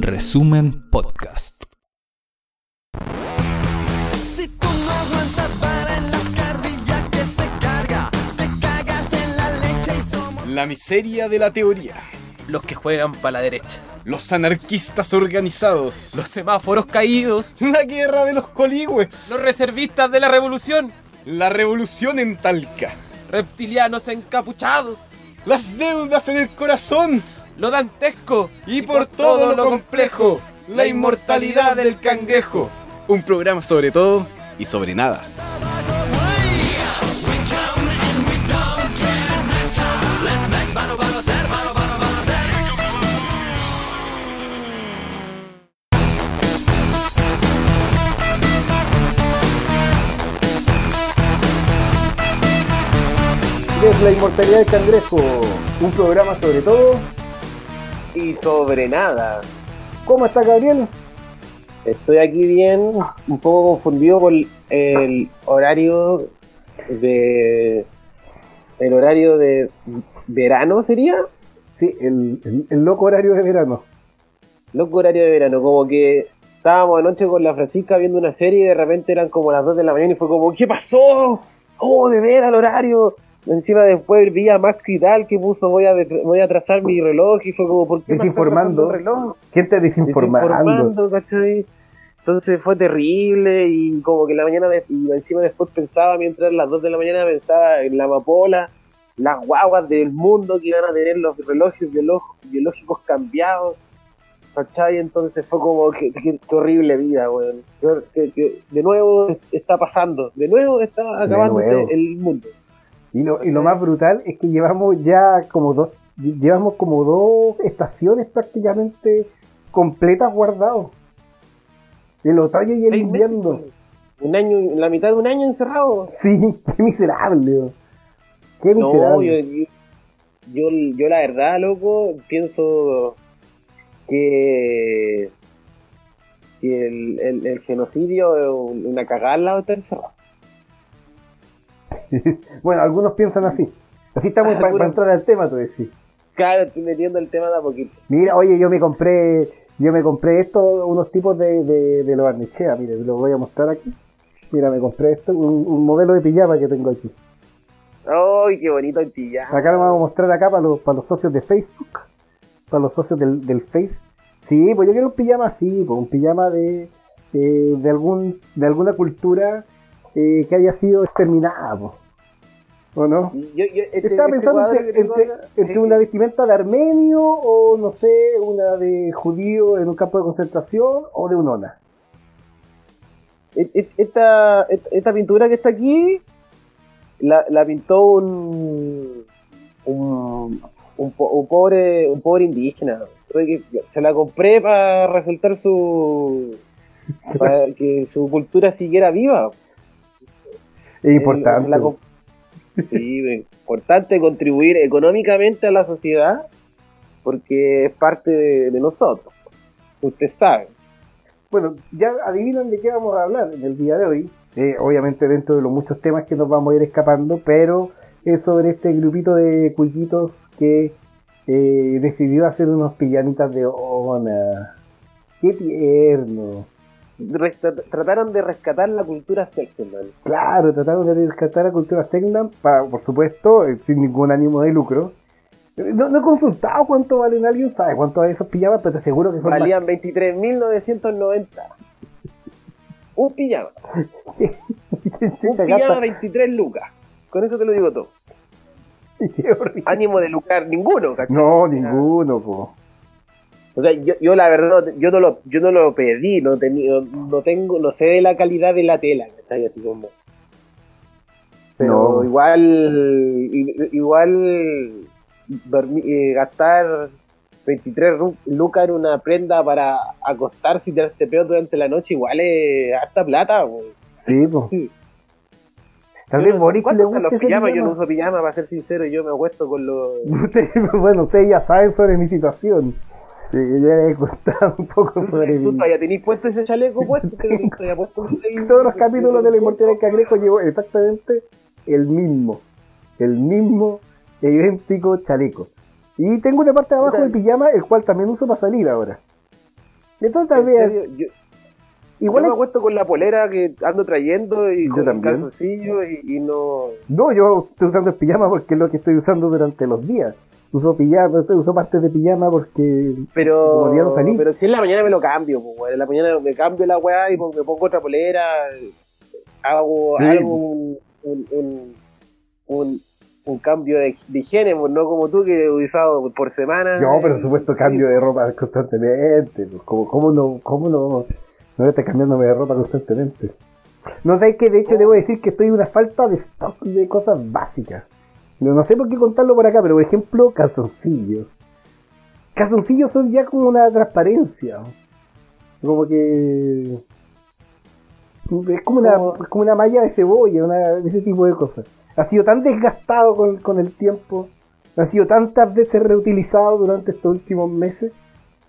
Resumen Podcast. Si tú no aguantas para en la carrilla que se carga, te cagas en la leche y somos. La miseria de la teoría. los que juegan para la derecha, Los anarquistas organizados. los semáforos caídos, La guerra de los coligües. los reservistas de la revolución, La revolución en Talca. reptilianos encapuchados, Las deudas en el corazón. Lo dantesco Y, por, todo, lo complejo. La inmortalidad del cangrejo. Un programa sobre todo y sobre nada. es La Inmortalidad del Cangrejo, un programa sobre todo. Y sobre nada. ¿Cómo está Gabriel? Estoy aquí bien, un poco confundido por el horario de. El horario de verano sería. Sí, el, el- el loco horario de verano. Loco horario de verano, como que estábamos anoche con la Francisca viendo una serie y de repente eran como las 2 de la mañana y fue como, ¿qué pasó? Oh, de veras el horario. Encima después vi a Max Quital que puso voy a, voy a atrasar mi reloj y fue como, ¿por qué me estás Desinformando. el reloj? Gente desinformando. desinformando, ¿cachai? Entonces fue terrible y como que la mañana de- y encima después pensaba, mientras las 2 de la mañana pensaba en la amapola, las guaguas del mundo que iban a tener los relojes biológicos cambiados, ¿cachai? Entonces fue como, que, que- que horrible vida, weón. Que- de nuevo está pasando, de nuevo está acabándose nuevo. el mundo. Y lo, y lo más brutal es que llevamos ya como dos, lle- llevamos como dos estaciones prácticamente completas guardados. El otoño y el invierno. Un año, la mitad de un año encerrado. Sí, qué miserable. Qué miserable. yo, yo, yo, yo la verdad, loco, pienso que, que el, el- el genocidio es un- una cagada al lado de estar encerrado. Bueno, algunos piensan así. Así estamos para entrar al tema, tú decís. Claro, estoy metiendo el tema de a poquito. Mira, oye, yo me compré, yo me compré esto, unos tipos de, de, de los Barnechea, mire, los voy a mostrar aquí. Mira, me compré esto, un, un modelo de pijama que tengo aquí. ¡Ay, qué bonito el pijama! Acá lo vamos a mostrar acá para los, para los socios de Facebook, para los socios del, del Face. Sí, pues yo quiero un pijama así, pues un pijama de, eh, de algún, de alguna cultura eh, que haya sido exterminada, pues. ¿o no? Yo, yo, este- Estaba este pensando cuadro entre, que tengo entre- acá, entre una vestimenta de armenio o no sé, una de judío en un campo de concentración o de un ona. esta, esta pintura que está aquí la, la pintó un, un, un, po- un pobre un pobre indígena. Se la compré para resaltar su para que su cultura siguiera viva. Es importante. La comp- sí, es importante contribuir económicamente a la sociedad porque es parte de, de nosotros. Usted sabe. Bueno, ya adivinan de qué vamos a hablar en el día de hoy. Eh, obviamente dentro de los muchos temas que nos vamos a ir escapando, pero es sobre este grupito de cuiquitos que eh, decidió hacer unos pijamitas de ona. Qué tierno. Trataron de rescatar la cultura Sexton, Claro, trataron de rescatar la cultura Segnan, pa- por supuesto, eh, sin ningún ánimo de lucro. Eh, No, no he consultado cuánto valen, alguien sabe cuánto valen esos pijamas, pero te aseguro que son más- Valían 23.990. Un pijama. Un pijama gata. 23 lucas. Con eso te lo digo todo. Ánimo de lucrar ninguno, ¿cachai? No, ninguno, po. O sea, yo, yo la verdad, yo no lo, yo no lo pedí, no, no, tengo, no sé de la calidad de la tela, ¿cachai? Así como. Pero No. igual, igual dormi- eh, gastar 23 ru- lucas en una prenda para acostarse y tirarte peo durante la noche, igual es harta plata, po. Sí, po. Sí. Tal vez Boric ¿Cuánto le los ese pijamas? Yo no pijama. uso pijama, para ser sincero, yo me acuesto con los... Bueno, ustedes ya saben sobre mi situación. Sí, ya he contado un poco sobre ¿Tú todavía tenéis puesto ese chaleco puesto? ¿Te lo todavía puesto un- Todos los capítulos de la Inmortalidad del Cangrejo llevo exactamente el mismo. El mismo idéntico chaleco. Y tengo una parte de abajo Puta. de pijama, el cual también uso para salir ahora. Eso. Yo, Igual yo me acuesto con la polera que ando trayendo y Yo con el también. calzoncillo y, y no... No, yo estoy usando el pijama porque es lo que estoy usando durante los días. Uso pijama, uso partes de pijama porque. Pero, Como día no salí. pero si en la mañana me lo cambio, pues. En la mañana me cambio la weá y me pongo otra polera. Hago, Sí. hago un, un, un, un- un cambio de, de higiene, pues, no como tú que he usado por semana. Yo, pero supuesto cambio de ropa constantemente. pues, ¿Cómo, cómo no, cómo no, no estar cambiándome de ropa constantemente? No sé que de hecho debo decir que estoy en una falta de stock de cosas básicas. No, no sé por qué contarlo por acá, pero por ejemplo, calzoncillos. Calzoncillos son ya como una transparencia. Como que. Es como una, es como una malla de cebolla, una, ese tipo de cosas. Ha sido tan desgastado con, con el tiempo, ha sido tantas veces reutilizado durante estos últimos meses,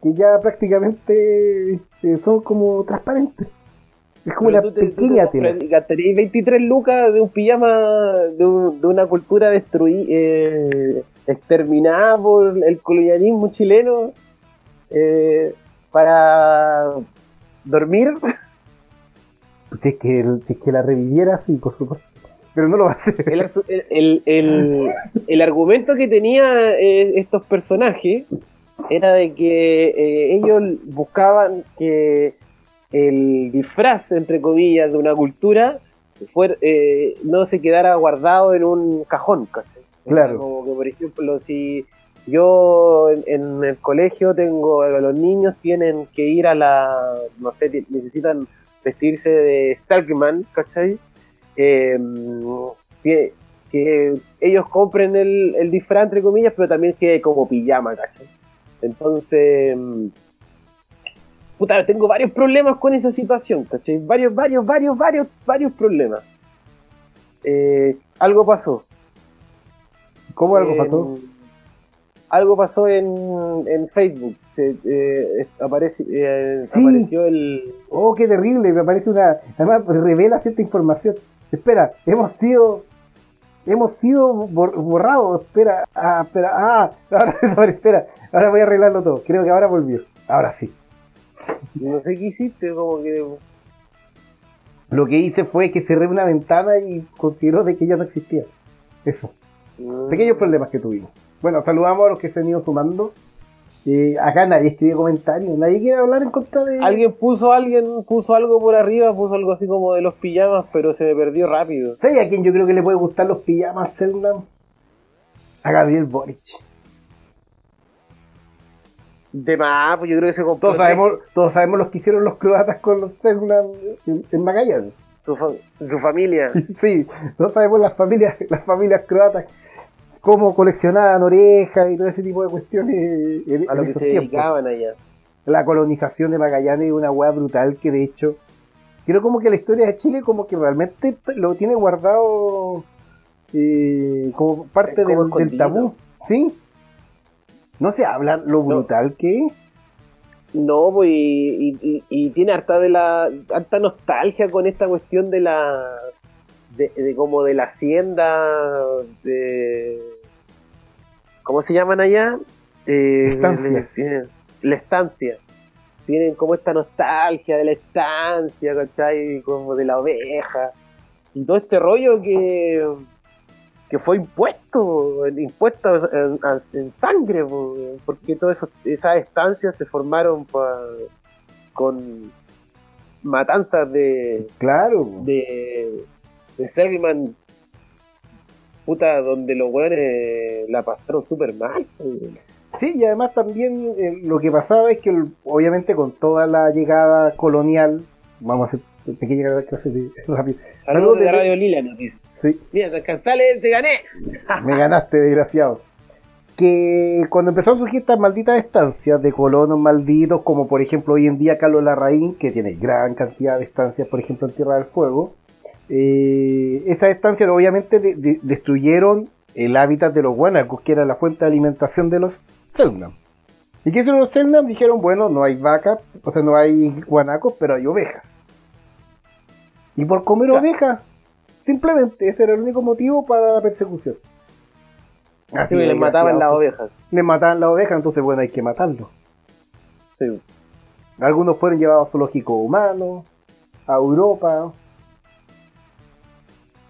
que ya prácticamente eh, son como transparentes. Es como Pero una tú te- tú te pequeña tela. compras- Gastarías 23 lucas de un pijama de, un- de una cultura destruida, eh, exterminada por el colonialismo chileno eh, para dormir. Si es, que, el- si es que la reviviera, sí, por supuesto. Pero no lo va a hacer. El- el- el argumento que tenía eh, estos personajes era de que eh, ellos buscaban que el disfraz, entre comillas, de una cultura eh, no se quedara guardado en un cajón. ¿cachai? Claro. Como que, por ejemplo, si yo en, en el colegio tengo, los niños tienen que ir a la, no sé, necesitan vestirse de Salkman, ¿cachai? Eh, que, que ellos compren el, el disfraz, entre comillas, pero también que como pijama, ¿cachai? Entonces, mm, puta, tengo varios problemas con esa situación, ¿cachai? Varios, varios, varios, varios, varios problemas. Eh, algo pasó. ¿Cómo algo pasó? Algo pasó en, en Facebook. Se- eh, aparece, eh, Sí. apareció el. Oh, qué terrible, me parece una... Además, revela cierta información. Espera, hemos sido... Hemos sido bor- borrados. Espera, ah, espera, ah, ahora, ahora, espera. Ahora voy a arreglarlo todo. Creo que ahora volvió. Ahora sí. No sé qué hiciste, como que. Lo que hice fue que cerré una ventana y consideró de que ya no existía. Eso. mm, Pequeños problemas que tuvimos. Bueno, saludamos a los que se han ido sumando. Eh, acá nadie escribe comentarios. Nadie quiere hablar en contra de... Alguien puso alguien puso algo por arriba, puso algo así como de los pijamas, pero se me perdió rápido. ¿Sabes a quién yo creo que le puede gustar los pijamas Zelda? A Gabriel Boric. De más, pues yo creo que se compró Todos sabemos, todos sabemos los que hicieron los croatas con los Zelda en, en Magallanes. su, fa- su familia. Sí, todos sabemos las familias, las familias croatas cómo coleccionaban orejas y todo ese tipo de cuestiones en, a lo en que esos se tiempos. dedicaban allá. La colonización de Magallanes es una weá brutal que de hecho creo como que la historia de Chile como que realmente lo tiene guardado eh, como parte como del, del tabú. ¿Sí? No se habla lo brutal que es. No, pues y, y- tiene harta de la harta nostalgia con esta cuestión de la de, de como de la hacienda de ¿cómo se llaman allá? Eh, Estancias. tienen- La estancia. Tienen como esta nostalgia de la estancia, ¿cachai? Como de la oveja. Y todo este rollo que, que fue impuesto, impuesto en, en sangre, po, porque todas esas estancias se formaron pa- con matanzas de, Claro. de, de Selman, puta, donde los weones la pasaron súper mal. Sí, y además también eh, lo que pasaba es que obviamente con toda la llegada colonial, vamos a hacer pequeña clase de rápido. Saludos de Radio Lila, nos dice. Sí, Mira, te gané. me ganaste, desgraciado. Que cuando empezaron a surgir estas malditas estancias de colonos malditos, como por ejemplo hoy en día Carlos Larraín, que tiene gran cantidad de estancias, por ejemplo en Tierra del Fuego, eh, esas estancias obviamente de- de- destruyeron el hábitat de los guanacos, que era la fuente de alimentación de los Selknam. ¿Y qué hicieron los Selknam? Dijeron, bueno, no hay vacas, o sea, no hay guanacos, pero hay ovejas. Y por comer Claro. ovejas, simplemente ese era el único motivo para la persecución. Así Sí, les mataban las ovejas. Les mataban las ovejas, entonces bueno, hay que matarlos. Sí. Algunos fueron llevados a zoológicos humanos, a Europa.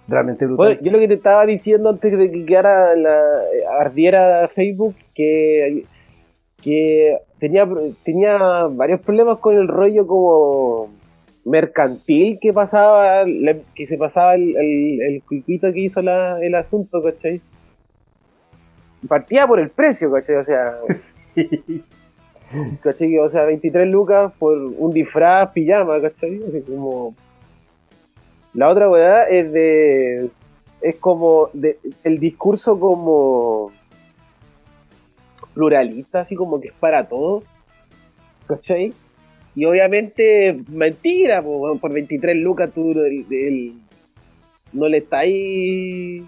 Realmente brutal. Bueno, yo lo que te estaba diciendo antes de que quedara la, ardiera Facebook, que, que tenía, tenía varios problemas con el rollo como mercantil que pasaba, que se pasaba el, el, el cuiquito que hizo la- el asunto, ¿cachai? Partía por el precio, ¿cachai? O sea, Sí. ¿cachai? O sea, 23 lucas por un disfraz pijama, ¿cachai? Así como... La otra weá es de... Es como... De, el discurso como... Pluralista, así como que es para todos. ¿Cachai? Y obviamente, mentira, po, por 23 lucas tú el- el- no le estáis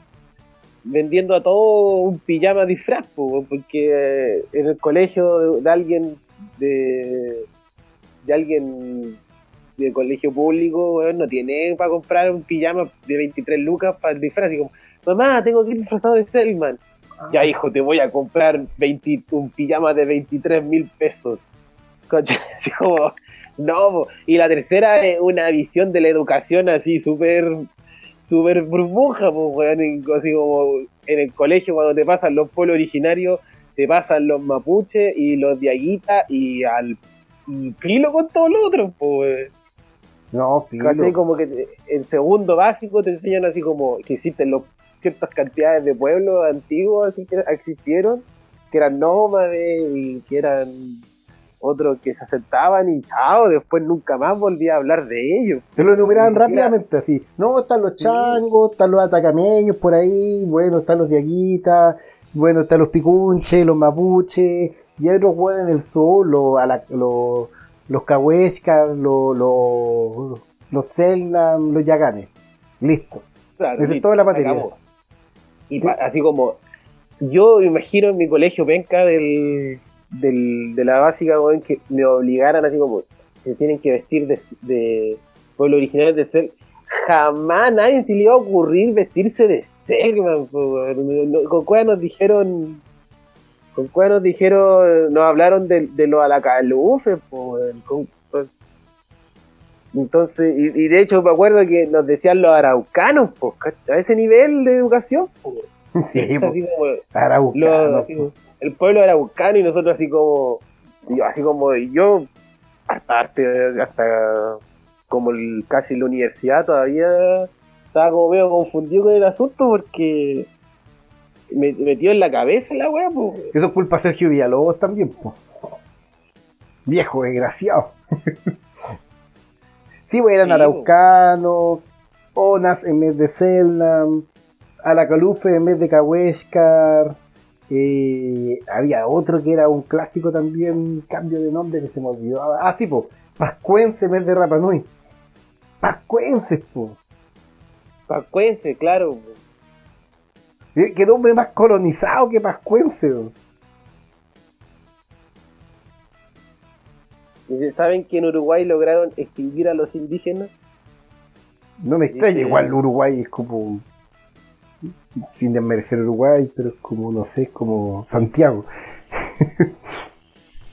vendiendo a todo un pijama disfraz, po, porque eh, en el colegio de, de alguien de, de alguien de colegio público, no tiene para comprar un pijama de 23 lucas para el disfraz, y como, mamá, tengo que ir disfrazado de Selman. Ya hijo, te voy a comprar 20 un pijama de 23 mil pesos. Así como, no, po. y la tercera es una visión de la educación así súper súper burbuja, pues, weón, en- así como en el colegio cuando te pasan los pueblos originarios, te pasan los mapuches y los diaguitas y al y filo con todos los otros, pues, No. ¿cachai? Como que te- en segundo básico te enseñan así como que existen los, ciertas cantidades de pueblos antiguos así que existieron, que eran nómades y que eran otros que se aceptaban y chao, después nunca más volví a hablar de ellos. Te lo enumeraban rápidamente así. No, están los Sí. changos, están los atacameños por ahí, bueno, están los diaguitas, bueno, están los picunches, los mapuches, y hay otros hueones en el sur, los, los, los cahuescas, los, los, los los yaganes. Listo. Claro, Esa es toda la materia. acabó. Y así como, yo imagino en mi colegio penca del, del, de la básica, weón, que me obligaran así como, se tienen que vestir de, de pueblo original de ser. Jamás nadie se le iba a ocurrir vestirse de po, weón. No- Con cuál nos dijeron, con cuál nos dijeron, nos hablaron de, de los alacalufes, po, weón. Con- con- entonces, y, y de hecho me acuerdo que nos decían los araucanos, pues, a ese nivel de educación, Sí, así po, como araucano, los- así como el pueblo araucano y nosotros así como, yo así como yo, hasta, hasta, como el, casi la universidad todavía estaba como medio confundido con el asunto porque me me metió en la cabeza la wea, pues. Eso es culpa de Sergio Villalobos también, po. Viejo desgraciado. sí, pues eran Sí, araucanos, Onas en vez de Selnam, Alacalufe en vez de Cahuéscar. Eh, había otro que era un clásico también, cambio de nombre que se me olvidó. Ah, sí, po. Pascuense en vez de Rapanui. Pascuenses, po. Pascuense, claro. po. Eh, Qué nombre más colonizado que Pascuense, po. ¿Y ¿Saben que en Uruguay lograron extinguir a los indígenas? No me extraña, igual Uruguay es como. Sin desmerecer Uruguay, pero es como, no sé, es como Santiago.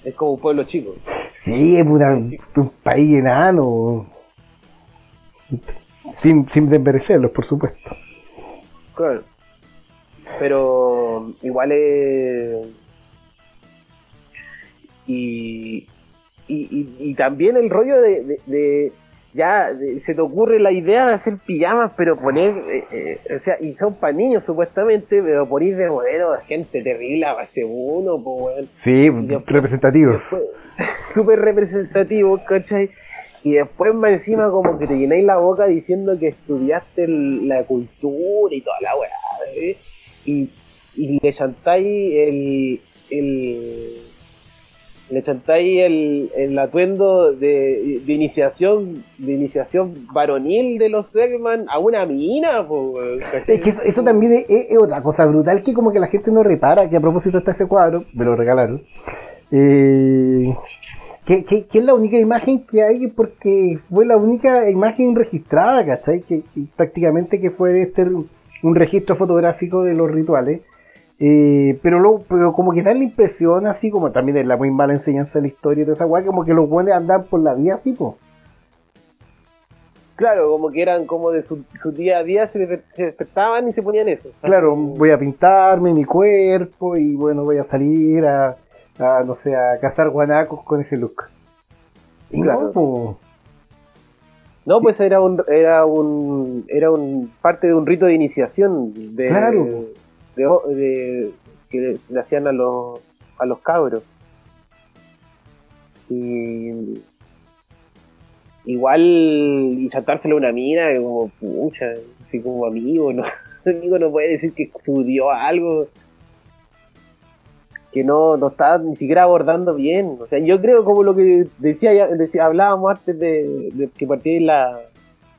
Es como un pueblo chico. Sí, es una- un país enano. Sin, sin desmerecerlos, por supuesto. Claro. Pero igual es. Y, y, y, y también el rollo de. de- de- ya de- se te ocurre la idea de hacer pijamas, pero poner. eh, eh, o sea, y son para niños supuestamente, pero poner de modelo a gente terrible a base uno, pues. Sí, después- representativos. Súper representativo, ¿cachai? Y después más encima como que te llenáis la boca diciendo que estudiaste el- la cultura y toda la weá, ¿eh? y, y le chantáis el, el le chantáis el, el atuendo de, de iniciación de iniciación varonil de los Segman a una mina. Es que eso, eso también es, es- es otra cosa brutal que como que la gente no repara, que a propósito está ese cuadro, me lo regalaron, eh, que, que- que es la única imagen que hay porque fue la única imagen registrada, ¿cachai? Que, que prácticamente que fue este un registro fotográfico de los rituales. Eh, pero, lo, pero como que da la impresión, así como también es la muy mala enseñanza de la historia de esa weá, como que los buenos andan por la vía así, po. Claro, como que eran como de su, su día a día, se, desper- se despertaban y se ponían eso. Claro, voy a pintarme mi cuerpo y bueno, voy a salir a, a, no sé, a cazar guanacos con ese look. Y Claro. no. No, pues era un, era un, era un parte de un rito de iniciación de, Claro. De, que le hacían a los, a los cabros. Y igual y chantárselo a una mina, como pucha, así como amigo, no, amigo no puede decir que estudió algo que no, no está ni siquiera abordando bien. O sea, yo creo como lo que decía, decía hablábamos antes de, de que partiera la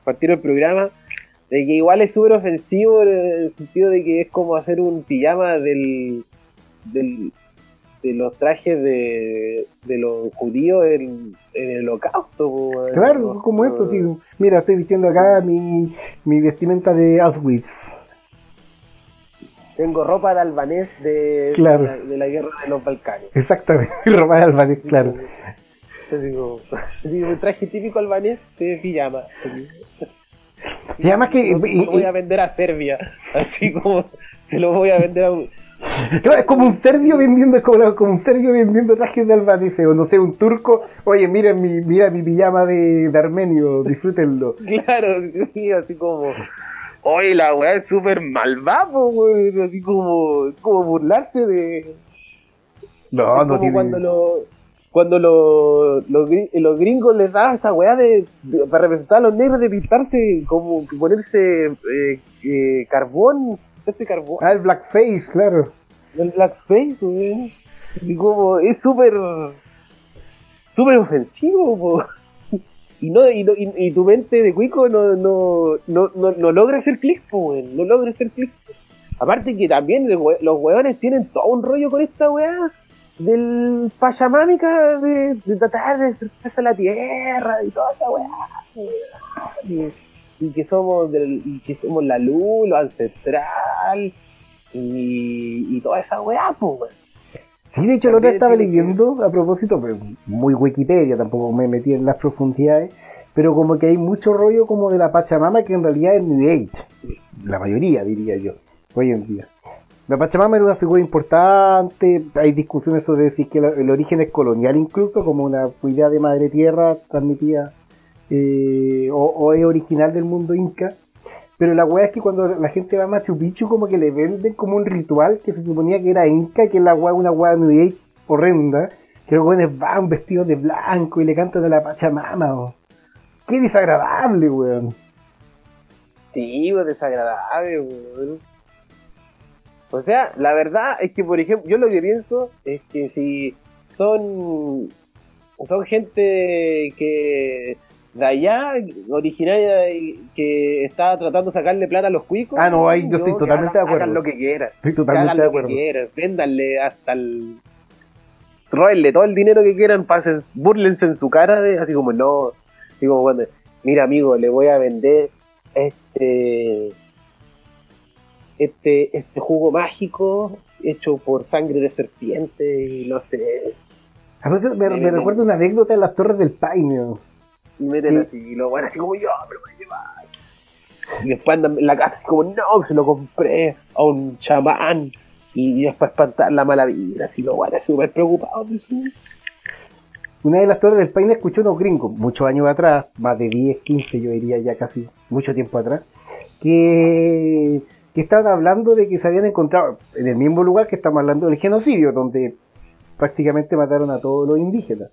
partir el programa, de que igual es súper ofensivo en el sentido de que es como hacer un pijama del, del de los trajes de, de los judíos en, en el holocausto. Claro, como eso, sí. Mira, estoy vistiendo acá mi, mi vestimenta de Auschwitz. Tengo ropa de albanés de, Claro. de, la, de la guerra de los Balcanes. Exactamente, Román Albanés, claro. Así como un traje típico albanés de pijama. Y además que... Lo y- voy a vender a Serbia. Así como se lo voy a vender a. Claro, es como un serbio vendiendo, es como, como un serbio vendiendo trajes de albanese, o no sé, un turco, oye, miren mi, mira mi pijama de, de armenio, disfrútenlo. Claro, sí, así como. Oye, la weá es súper malvada, weón. Así como, como burlarse de. No, no como tiene. cuando lo, cuando lo- los los gringos les da esa weá de, de- para representar a los negros de pintarse, como que ponerse eh, eh, carbón, ese carbón, Ah, el blackface, claro. el blackface, weón. Y como, es súper, súper ofensivo, po. Y, no, y, no- y, y tu mente de cuico no, no, no, no, no logra hacer clic, weón. No logra hacer clic. Aparte que también we- los weones tienen todo un rollo con esta weá del pachamámica de, de tratar de acercarse a la tierra y toda esa weá. Y, y que somos del, y que somos la luz, lo ancestral y, y toda esa weá, pues. Sí, de hecho, la otra estaba leyendo, a propósito, pero muy Wikipedia, tampoco me metí en las profundidades, pero como que hay mucho rollo como de la Pachamama que en realidad es New Age, la mayoría diría yo, hoy en día. La Pachamama era una figura importante, hay discusiones sobre si que el origen es colonial incluso, como una idea de madre tierra transmitida, eh, o, es original del mundo inca. Pero la weá es que cuando la gente va a Machu Picchu como que le venden como un ritual que se suponía que era inca, que es la weá, una weá New Age horrenda, que los weones van vestidos de blanco y le cantan a la Pachamama. o. Qué desagradable, weón. Sí, pues desagradable, weón. O sea, la verdad es que, por ejemplo, yo lo que pienso es que si son, son gente que de allá, originaria, de- que está tratando de sacarle plata a los cuicos. Ah, no, ahí yo estoy totalmente hagan- de acuerdo. Hagan lo que quieran. Estoy totalmente hagan de lo que acuerdo. quieran. Véndanle hasta el. Róbenle todo el dinero que quieran, pasen, burlense en su cara, de, así como no. Así como cuando, mira amigo, le voy a vender este. Este, este jugo mágico hecho por sangre de serpiente y no sé. A veces me, me recuerda una anécdota de las Torres del Paine. weón. Y meten Sí. así, y lo van así como yo, me lo voy a llevar. Y después andan en la casa así como, no, se lo compré a un chamán. Y después espantar la mala vibra, así lo van súper preocupados. Una de las Torres del Paine escuché unos gringos, muchos años atrás, más de 10, 15 yo diría ya casi, mucho tiempo atrás, que, estaban hablando de que se habían encontrado en el mismo lugar que estamos hablando del genocidio, donde prácticamente mataron a todos los indígenas.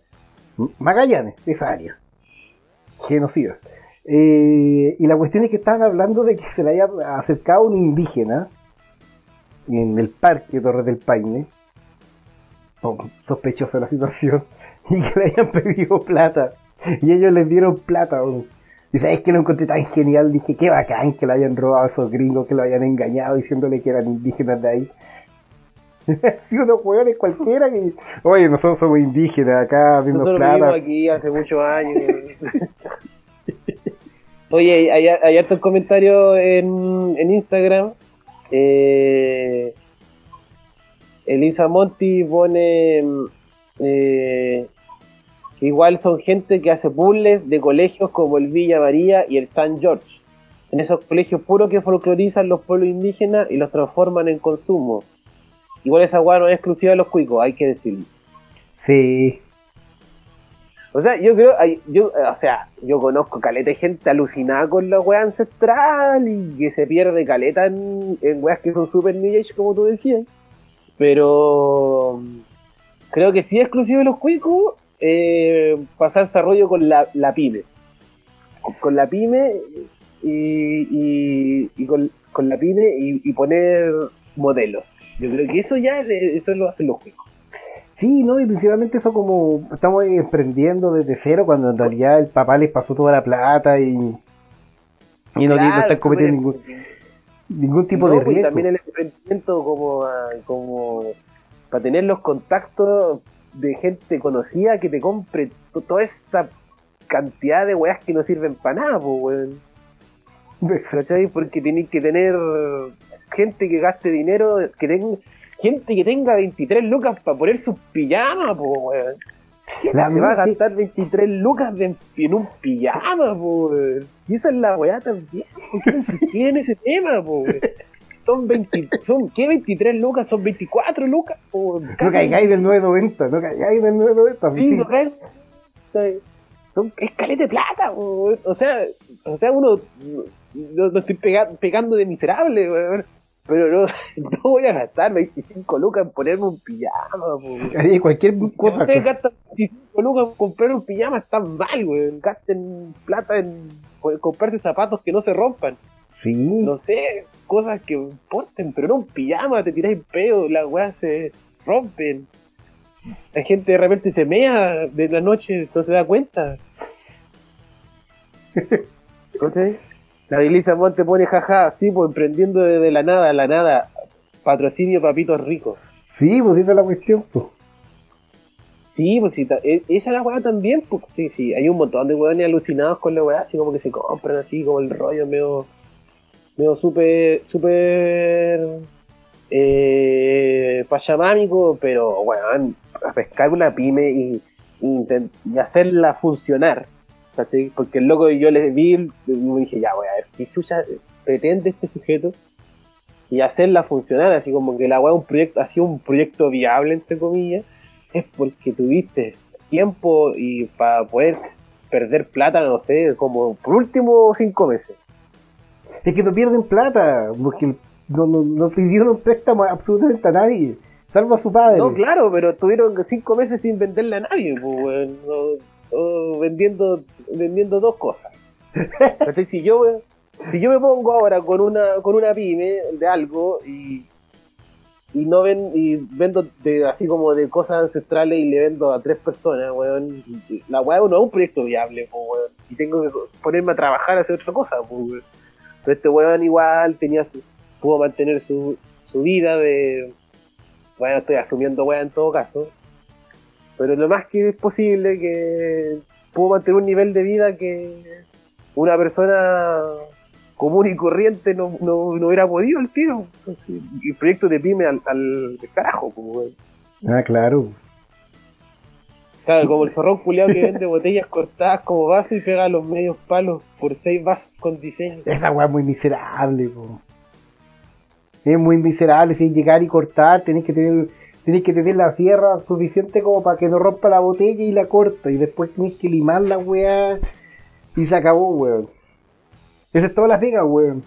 Magallanes, esa área. Genocidas. Eh, y la cuestión es que estaban hablando de que se le haya acercado un indígena en el parque Torres del Paine, oh, sospechosa la situación, y que le hayan pedido plata. Y ellos les dieron plata. weón. Y sabes que lo encontré tan genial, dije, qué bacán que le hayan robado a esos gringos, que lo hayan engañado diciéndole que eran indígenas de ahí. Si unos hueones cualquiera que, oye, nosotros somos indígenas acá, viendo Nosotros plata. aquí hace muchos años. Oye, hay, hay, hartos comentarios en, en Instagram. Eh, Elisa Monti pone eh, que igual son gente que hace puzzles de colegios como el Villa María y el San George. En esos colegios puros que folclorizan los pueblos indígenas y los transforman en consumo. Igual esa weá no es exclusiva de los cuicos, hay que decirlo. Sí. O sea, yo creo, yo, eh, o sea, yo conozco caleta de gente alucinada con la weá ancestral y que se pierde caleta en, en weas que son super new age, como tú decías. Pero creo que sí es exclusivo de los cuicos eh, pasarse a rollo con la, la pyme. Con, la pyme y, y, y con, con la pyme y, y poner modelos. Yo creo que eso ya, eso lo hacen los cuicos. Sí, ¿no? Y principalmente eso como estamos emprendiendo desde cero cuando en realidad el papá les pasó toda la plata y, y no, están cometiendo ningún, ningún tipo No, de pues, riesgo. también el emprendimiento como, ah, como para tener los contactos de gente conocida que te compre to- toda esta cantidad de weas que no sirven para nada, pues, weón. ¿Cachai? Porque tienes que tener gente que gaste dinero, que tenga, gente que tenga 23 lucas para poner sus pijamas, pues, weón. ¿Quién La se va a gastar 23 lucas de- en un pijama, po, weón? Y esa es la weá también. ¿Por qué insistir en ese tema, po, weón? Son 20, son, ¿qué 23 lucas? Son 24 lucas, po, No caigáis del 990, no caigáis del 990. Sí, sí. no. O Son es caleta de plata, weón. o sea, o sea, uno no, no estoy pega- pegando de miserable, weón, pero no, no voy a gastar 25 lucas en ponerme un pijama, weón. Cualquier Si cosa. ustedes pues. gastan 25 lucas en comprar un pijama, están mal, weón. Gasten plata en en comprarse zapatos que no se rompan. Sí. No sé, cosas que importen, pero no un pijama, te tiráis pedo, las weas se rompen. La gente de repente se mea de la noche, no se da cuenta. ¿Cachai? La Elisa Monte pone jaja, sí, pues emprendiendo desde la nada, la nada. Patrocinio papitos ricos. Sí, pues esa es la cuestión. Pues. Sí, pues sí, e- esa es la weá también, pues sí, sí, hay un montón de weones alucinados con la weá, así como que se compran así como el rollo medio, medio súper, súper eh, pachamámico, pero weón, a pescar una pyme y, y y hacerla funcionar. Porque el loco yo les vi, me dije, ya, weón, a ver, ¿qué chucha pretende este sujeto? Y hacerla funcionar, así como que la weá un proyecto, ha sido un proyecto viable, entre comillas, es porque tuviste tiempo y para poder perder plata, no sé, como por último cinco meses. Es que no pierden plata, porque no, no, no pidieron préstamo absolutamente a nadie, salvo a su padre. No, claro, pero tuvieron cinco meses sin venderle a nadie, pues, no- vendiendo, vendiendo dos cosas. Entonces, si yo, si yo me pongo ahora con una, con una pyme de algo y, y no ven, y vendo de, así como de cosas ancestrales y le vendo a tres personas, weón, la weá no es un proyecto viable, weón, y tengo que ponerme a trabajar a hacer otra cosa, weón. Pero este weón igual tenía su, pudo mantener su, su vida de, bueno, estoy asumiendo weá en todo caso, pero lo más que es posible que pudo mantener un nivel de vida que una persona común y corriente no, no, no hubiera podido el. Y el proyecto de pyme al, al carajo, como, weón. Ah, claro. Claro, como el zorrón culiado que vende botellas cortadas como base y pega los medios palos por seis vasos con diseño. Esa weá es muy miserable, po. Es muy miserable, sin llegar y cortar, tenés que tener, tenés que tener la sierra suficiente como para que no rompa la botella y la corta, y después tenés que limar la weá y se acabó, weón. Esa es toda la pega, weón.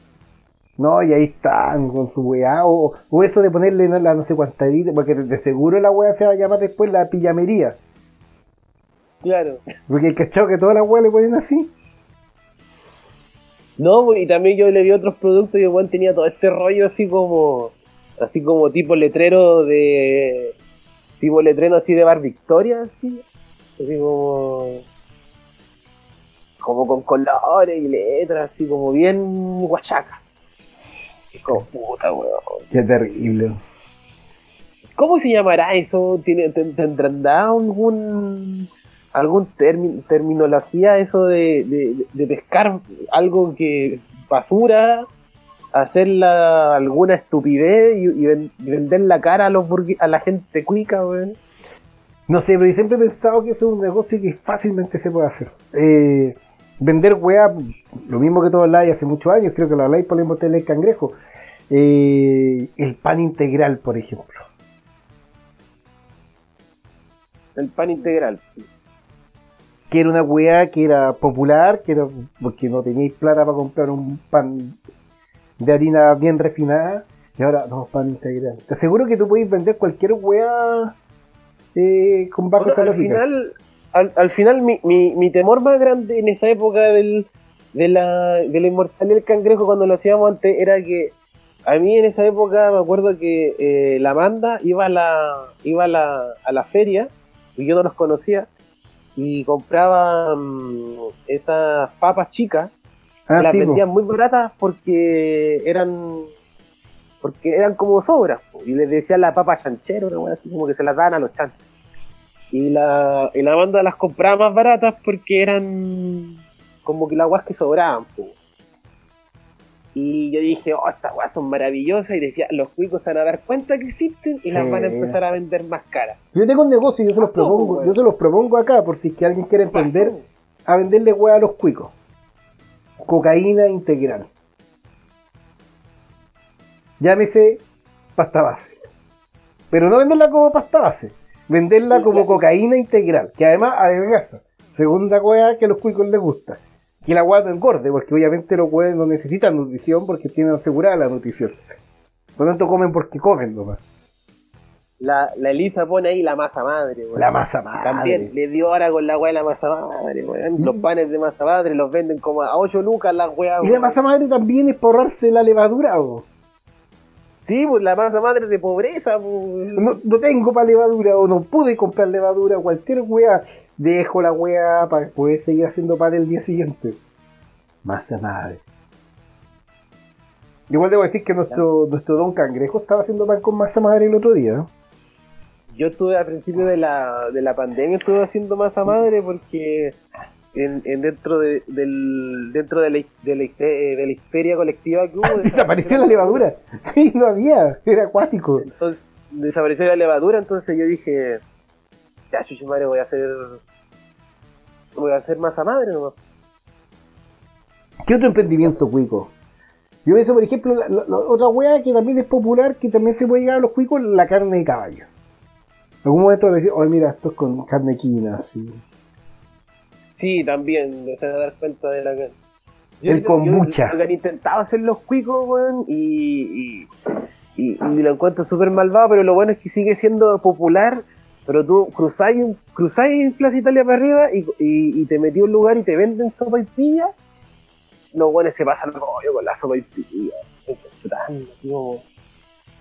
No, y ahí están con su weá, o, o eso de ponerle no, la no sé cuantadita, porque de seguro la weá se va a llamar después la pillamería. Claro. Porque el cachado que todas las weas le ponen así. No, y también yo le vi otros productos y el weón tenía todo este rollo así como. Así como tipo letrero de. Tipo letrero así de Bar Victoria, así. Así como. Como con colores y letras, así como bien guachaca. Es como puta, weón. Qué terrible. ¿Cómo se llamará eso? ¿Tiene, ten- ¿Tendrán algún algún termi- terminología eso de, de- de pescar algo que basura hacer la- alguna estupidez y, y ven- y vender la cara a los a la gente cuica, weón. No sé, pero yo siempre he pensado que eso es un negocio que fácilmente se puede hacer. Eh, vender weá, lo mismo que tú habláis hace muchos años, creo que lo habláis por inmortalidad del cangrejo. Eh, el pan integral, por ejemplo. El pan integral. Que era una weá que era popular, que era porque no teníais plata para comprar un pan de harina bien refinada. Y ahora, no, pan integral. Te aseguro que tú podéis vender cualquier weá eh, con bajo Bueno, al final, al, al final mi, mi, mi temor más grande en esa época del, de, la, de la inmortalidad del cangrejo cuando lo hacíamos antes era que a mí en esa época me acuerdo que eh, la Amanda iba a la, iba a la, a la feria y yo no los conocía y compraba mm, esas papas chicas Ah, las sí, po. vendían muy baratas porque eran porque eran como sobras po, y les decían la papa chanchero una wea así como que se las daban a los chanchos y la, y la banda las compraba más baratas porque eran como que las guas que sobraban po. Y yo dije oh estas guas son maravillosas y decía los cuicos van a dar cuenta que existen y las van a empezar a vender más caras Si yo tengo un negocio y yo se los propongo, weón. yo se los propongo acá por si es que alguien quiere emprender a venderle hueá a los cuicos. Cocaína integral. Llámese pasta base. Pero no venderla como pasta base, venderla Sí, como claro. cocaína integral, que además adelgaza. Segunda hueá que a los cuicos les gusta. Que la hueá no engorde, porque obviamente los hueones no necesitan nutrición porque tienen asegurada la nutrición. Por lo tanto comen porque comen nomás. la, la Elisa pone ahí la masa madre weón. La masa madre. También le dio ahora con la weá la masa madre, weón. Los panes de masa madre los venden como a 8 lucas las weas. Y la weón. masa madre también es para ahorrarse la levadura, o. Sí, pues la masa madre de pobreza, pues. No, no tengo para levadura, o no pude comprar levadura, cualquier wea. Dejo la wea para poder seguir haciendo pan el día siguiente. Masa madre. Igual debo decir que nuestro, nuestro don cangrejo estaba haciendo pan con masa madre el otro día. ¿no? Yo estuve al principio de la, de la pandemia, estuve haciendo masa madre porque en, en dentro de, del, dentro de la, de, la, de la histeria colectiva que hubo. Desapareció la levadura. Sí, no había. Era acuático. Entonces, desapareció la levadura, entonces yo dije, ya, chuchi madre, voy a hacer. Voy a hacer masa madre nomás. ¿Qué otro emprendimiento cuico? Yo pienso, por ejemplo, la- otra wea que también es popular, que también se puede llegar a los cuicos, la carne de caballo. En algún momento decía, oye, mira, esto es con carne quina, así. Sí, también, me se a dar cuenta de la que. El kombucha. Yo, han intentado hacer los cuicos, weón, y, y, y, y lo encuentro súper malvado, pero lo bueno es que sigue siendo popular. Pero tú cruzáis, cruzáis Plaza Italia para arriba y, y, y te metí un lugar y te venden sopa y pilla. Los buenos se pasan rollo con la sopa y pilla.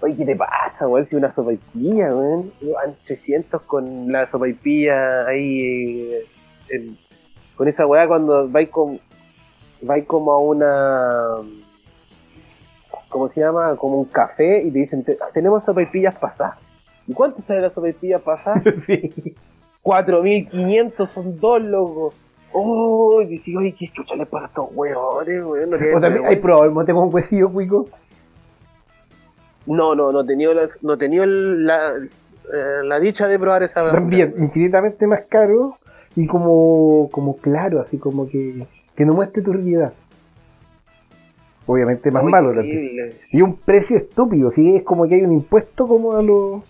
Oye, ¿qué te pasa, weón? Si una sopa y pilla, weón. Van 300 con la sopa y pilla ahí. eh, con esa weá cuando vais con. vais como a una. ¿Cómo se llama? Como un café y te dicen, "Te- tenemos sopa y pillas pasadas. ¿Y cuánto sale la sopa y pillas pasada? sí. 4.500 son dos, loco. Oh, y decís, oye, ¿qué chucha le pasa a estos weones, weón? No, tienen O también. ¿hay probado el mote con huesillo cuico? no, no, no he tenido, las- no he tenido la, eh, la dicha de probar esa También, infinitamente más caro y como, como claro, así como que, que no muestre turbidez. Obviamente más Muy malo también. Y un precio estúpido, sí, es como que hay un impuesto como a los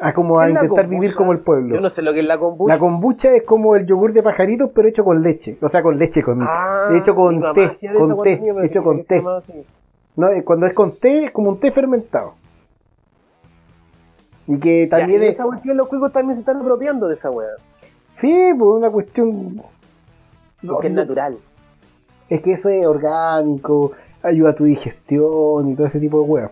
a como a ¿Qué es la intentar kombucha? vivir como el pueblo. Yo no sé lo que es la kombucha. La kombucha es como el yogur de pajaritos, pero hecho con leche. O sea, con leche, con Ah, hecho con té, con té, hecho con té. No, eh, cuando es con té, es como un té fermentado. Y que Ya, también y es. esa cuestión los cuicos también se están apropiando de esa weá. Sí, pues una cuestión. No, es natural. es que eso es orgánico, ayuda a tu digestión y todo ese tipo de weas.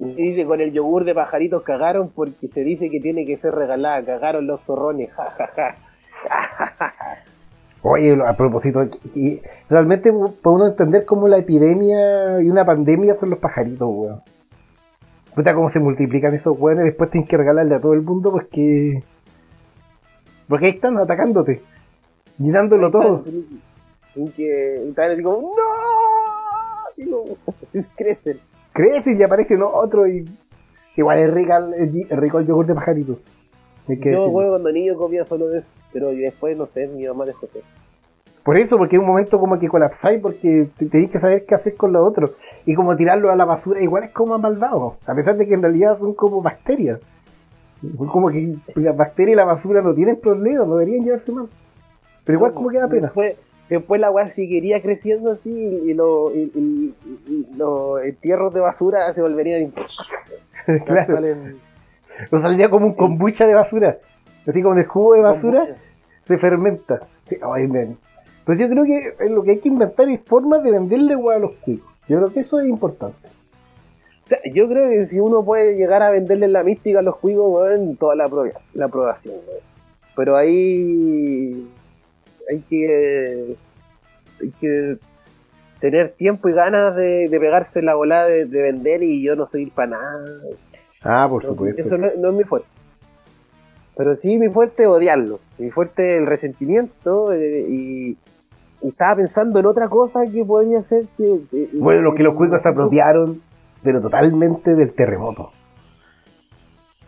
Y dice, con el yogur de pajaritos cagaron porque se dice que tiene que ser regalada. Cagaron los zorrones, ja, ja, ja. Oye, a propósito, realmente podemos entender cómo la epidemia y una pandemia son los pajaritos, weón. Puta, cómo se multiplican esos weones, después tienes que regalarle a todo el mundo porque. Porque ahí están atacándote, llenándolo todo. Y que y así como, ¡No! y no, crecen. Crecen y aparecen otros y. Igual es rica el, el- rico el yogur de pajarito. Hay que Yo, decirlo. cuando niño comía solo eso, pero después, no sé, mi mamá dejó de Por eso, porque es un momento como que colapsáis porque te- tenéis que saber qué hacer con los otros. Y como tirarlo a la basura, igual es como malvado. A pesar de que en realidad son como bacterias. Como que las bacterias y la basura no tienen problemas, no deberían llevarse mal. Pero igual como que da pena. Después la weá seguiría creciendo así y, lo- y- y- y- y los entierros de basura se volverían. claro. salen- O saldría como un kombucha de basura. Así como el jugo de basura se fermenta. Sí, ay, man. Pues yo creo que lo que hay que inventar es formas de venderle agua a los cuicos. Yo creo que eso es importante. O sea, yo creo que si uno puede llegar a venderle la mística a los cuicos, weón, toda la, aprobia- la aprobación, weón. Pero ahí hay que hay que tener tiempo y ganas de, de pegarse la volada de, de vender y yo no soy para nada. Ah, por No, supuesto. Eso no, no es mi fuerte. Pero sí mi fuerte es odiarlo. Mi fuerte es el resentimiento eh, y, y estaba pensando en otra cosa que podría ser que... Bueno, los que los cuicos se apropiaron, pero totalmente del terremoto.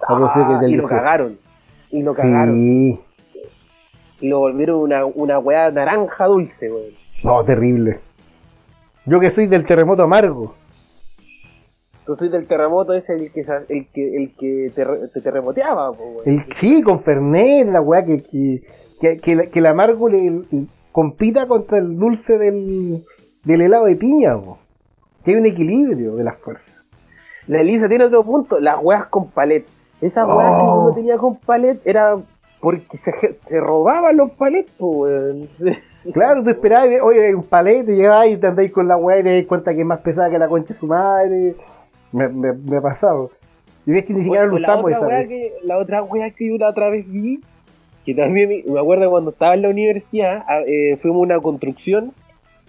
Ah, y lo 18. cagaron. Y lo cagaron. Y lo volvieron una, una weá naranja dulce, weón. no, terrible. Yo que soy del terremoto amargo. Tú soy del terremoto, ese el que el que, el que te, te terremoteaba, weón. El, sí, con Fernet, la weá que, que, que, que el amargo le, compita contra el dulce del, del helado de piña, po. que hay un equilibrio de las fuerzas. La Elisa tiene otro punto, las weas con palet. Esas weas que Oh. uno tenía con palet era porque se, se robaban los palets, po, weón. Claro, tú esperabas, oye, un palete, llegabas y te andáis con la weá y te das cuenta que es más pesada que la concha de su madre. Me, me, me ha pasado. Y de hecho ni siquiera lo usamos esa vez. que- La otra wea que yo la otra vez vi, que también me- acuerdo cuando estaba en la universidad, a- eh, fuimos a una construcción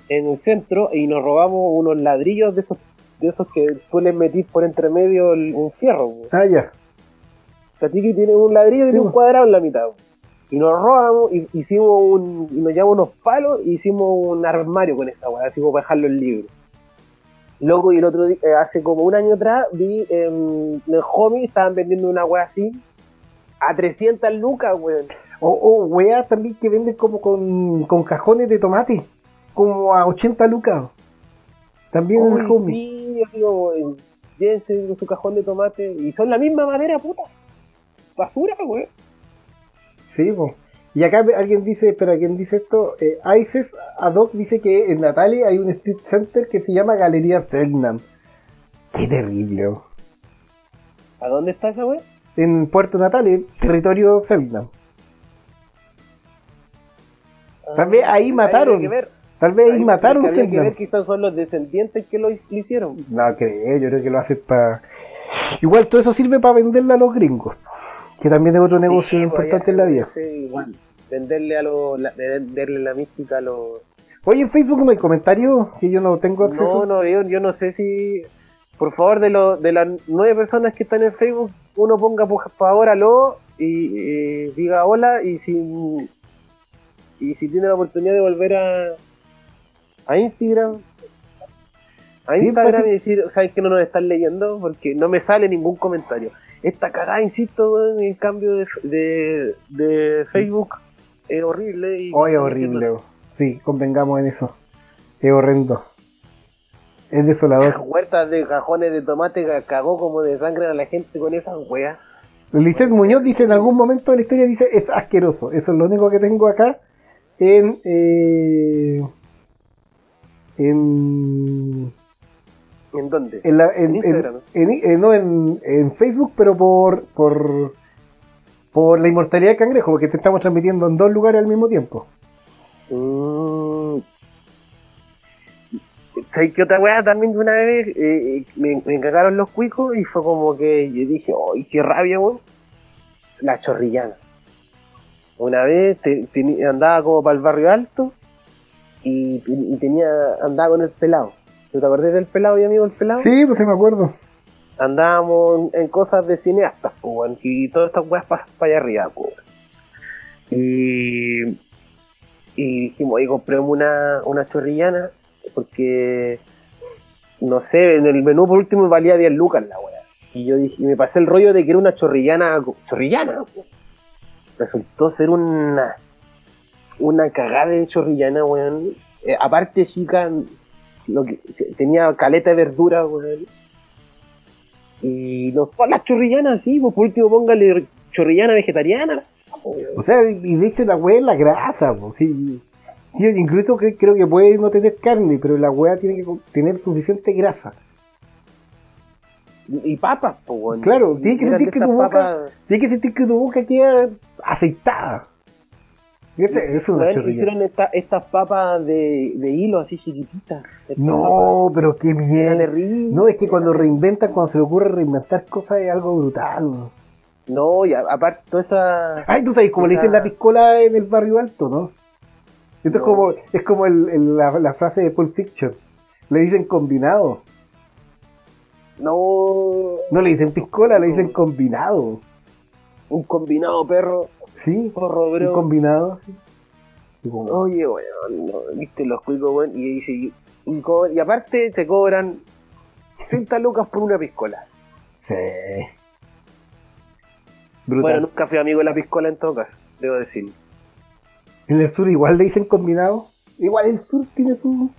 en el centro y nos robamos unos ladrillos de esos de esos que tú les metís por entre medio el- un fierro. po. Ah, ya. ¿Cachai? Que tiene un ladrillo y Sí, tiene un cuadrado en la mitad. Y nos robamos, y hicimos un, y nos llevamos unos palos y hicimos un armario con esa weá, así como para dejarlo en libro. Loco, y el otro día, eh, hace como un año atrás, vi en el Homie, estaban vendiendo una weá así a 300 lucas, weón. O, o weá también que venden como con, con cajones de tomate. Como a 80 lucas. También Uy, el home. sí, así como, eh, llévense su cajón de tomate. Y son la misma madera, puta. Basura, weón. Sí. Y acá alguien dice, espera, ¿quién dice esto? Eh, Ices Adoc dice que en Natalia hay un street center que se llama Galería Selknam. Qué terrible. ¿A dónde está esa weá? En Puerto Natale, territorio Selknam. Tal vez ahí mataron. que ver. Tal vez ahí mataron que Selknam. ver, quizás son los descendientes que lo hicieron. No creo, yo creo que lo hacen para. Igual todo eso sirve para venderle a los gringos. Que también es otro negocio Sí, importante pues, en la vida. sí, igual. Venderle a los, la- venderle la mística a los. Oye, en Facebook no hay comentarios que yo no tengo acceso. No, no, yo, yo no sé si. Por favor, de, lo, de las nueve personas que están en Facebook, uno ponga por favor aló y eh, diga hola y si y si tiene la oportunidad de volver a a Instagram a Sí, Instagram pasa- y decir sabes que no nos están leyendo porque no me sale ningún comentario esta cagada insisto weón, en el cambio de, de, de Facebook es horrible y Oye, horrible. oh. Sí, convengamos en eso. Es horrendo. Es desolador. huertas de cajones de tomate que cagó como de sangre a la gente con esas weas Lisset Muñoz dice en algún momento de la historia, dice, es asqueroso. Eso es lo único que tengo acá en... eh, en... ¿En dónde? En, la- en- En Instagram. en- eh, no, en, Facebook, pero por, por, por la inmortalidad del cangrejo, porque te estamos transmitiendo en dos lugares al mismo tiempo. Mm. ¿Sabes qué otra weá también de una vez? eh, eh, me, me cagaron los cuicos y fue como que yo dije, ¡ay, qué rabia, weón! La chorrillana. Una vez te- andaba como para el barrio alto y, y tenía andaba con el pelado. ¿Tú te acordás del pelado y amigo del pelado? Sí, pues sí me acuerdo. andábamos en cosas de cineastas, pues, y todas estas weas pasan para allá arriba, pues. Y, y dijimos, oye, compremos una, una chorrillana, porque no sé, en el menú por último valía 10 lucas la weá. Y yo dije, y me pasé el rollo de que era una chorrillana, chorrillana. po. Resultó ser una, una cagada de chorrillana, weón. Eh, aparte, chica, lo que, tenía caleta de verdura, weón. Y no son las chorrillanas, sí, pues por último póngale chorrillana vegetariana. O sea, y de hecho la weá es la grasa, po, sí. Sí, incluso cre- creo que puede no tener carne, pero la weá tiene que tener suficiente grasa. Y, y papas, pues, weón. Claro, tiene que sentir que tu boca- Tienes que sentir que tu boca queda aceitada. Ese- es una hicieron esta- estas papas de, de hilo así chiquititas. No, pero qué bien. No, es que cuando reinventan, cuando se le ocurre reinventar cosas es algo brutal. No, y aparte toda esa... Ay, tú sabes cómo le dicen la piscola en el barrio alto, ¿no? Esto es como, es como el- el- la, la frase de Pulp Fiction. Le dicen combinado. No, No le dicen piscola, le dicen combinado. un combinado perro, Sí, zorro, un bro. combinado, sí. Como- Oye, weón, no, viste los cuicos, weón, y dice, y, y co- y aparte te cobran 30 lucas por una piscola. Sí. Bueno, nunca fui amigo de la piscola en todo caso, debo decir. En el sur igual le dicen combinado. Igual el sur tiene su.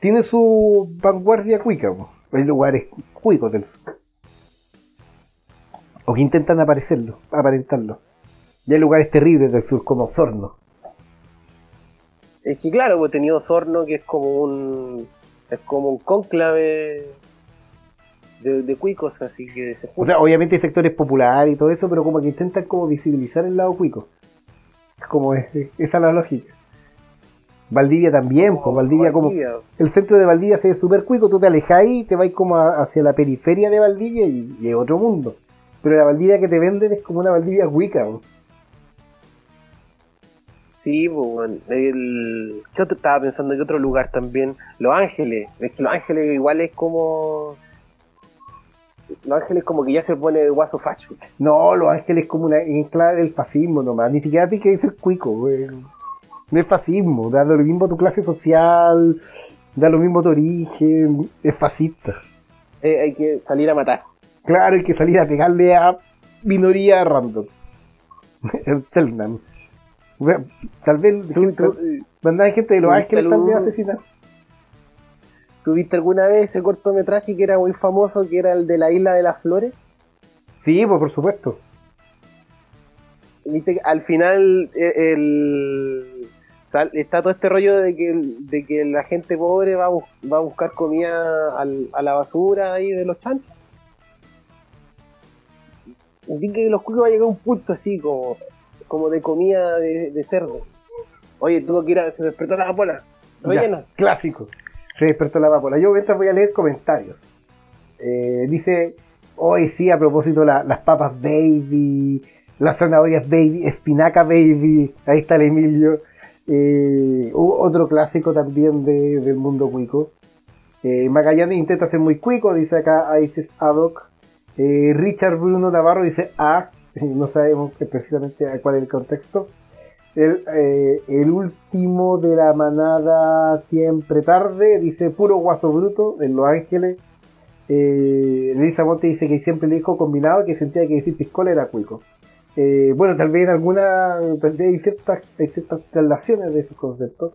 Tiene su vanguardia cuica, po. Hay lugares cuicos del sur. O que intentan aparecerlo, aparentarlo. Y hay lugares terribles del sur, como Osorno. Es que claro, pues he tenido Osorno, que es como un... Es como un cónclave de, de cuicos, así que se O sea, obviamente hay sectores populares y todo eso, pero como que intentan como visibilizar el lado cuico. Es como es- esa es la lógica. Valdivia también, pues Valdivia como... Valdivia. El centro de Valdivia se ve súper cuico, tú te alejáis y te vais como a- hacia la periferia de Valdivia y, y es otro mundo. Pero la Valdivia que te venden es como una Valdivia po. Sí, pues, bueno, el... ¿Qué otro estaba pensando? ¿Qué otro lugar también? Los Ángeles. Es que Los Ángeles igual es como... Los Ángeles como que ya se pone guaso facho. No, Los Ángeles es como una enclave del fascismo nomás. Ni siquiera tienes que decir cuico. güey. No es fascismo, da lo mismo tu clase social, da lo mismo tu origen, es fascista. Eh, hay que salir a matar. Claro, hay que salir a pegarle a minoría random. El Selnam. Bueno, Tal vez ¿Tú, tú, mandan gente de Los ¿Tuviste Ángeles también algún- asesinar. ¿tú viste alguna vez ese cortometraje que era muy famoso, que era el de la Isla de las Flores? Sí, pues por supuesto. Viste que al final el, sal- está todo este rollo de que, de que la gente pobre va a, bus- va a buscar comida al- a la basura ahí de los chanchos. Y que los cuicos va a llegar a un punto así como, como de comida de, de cerdo. Oye, tuvo que ir a, se despertó la. Rellena. Ya, clásico. Se despertó la vapola. Yo mientras voy a leer comentarios. Eh, dice, hoy sí, a propósito, la- las papas baby, las zanahorias baby, espinaca baby. Ahí está el Emilio. Eh, otro clásico también de- del mundo cuico. Eh, Magallanes intenta ser muy cuico, dice acá Isis Adoc. Eh, Richard Bruno Navarro dice A, no sabemos precisamente a cuál es el contexto. El, eh, el último de la manada siempre tarde, dice puro guaso bruto en Los Ángeles. Eh, Elisa Monte dice que siempre le dijo combinado que sentía que decir piscola era cuico. Eh, bueno, tal vez en alguna, tal vez hay ciertas, hay ciertas traslaciones de esos conceptos.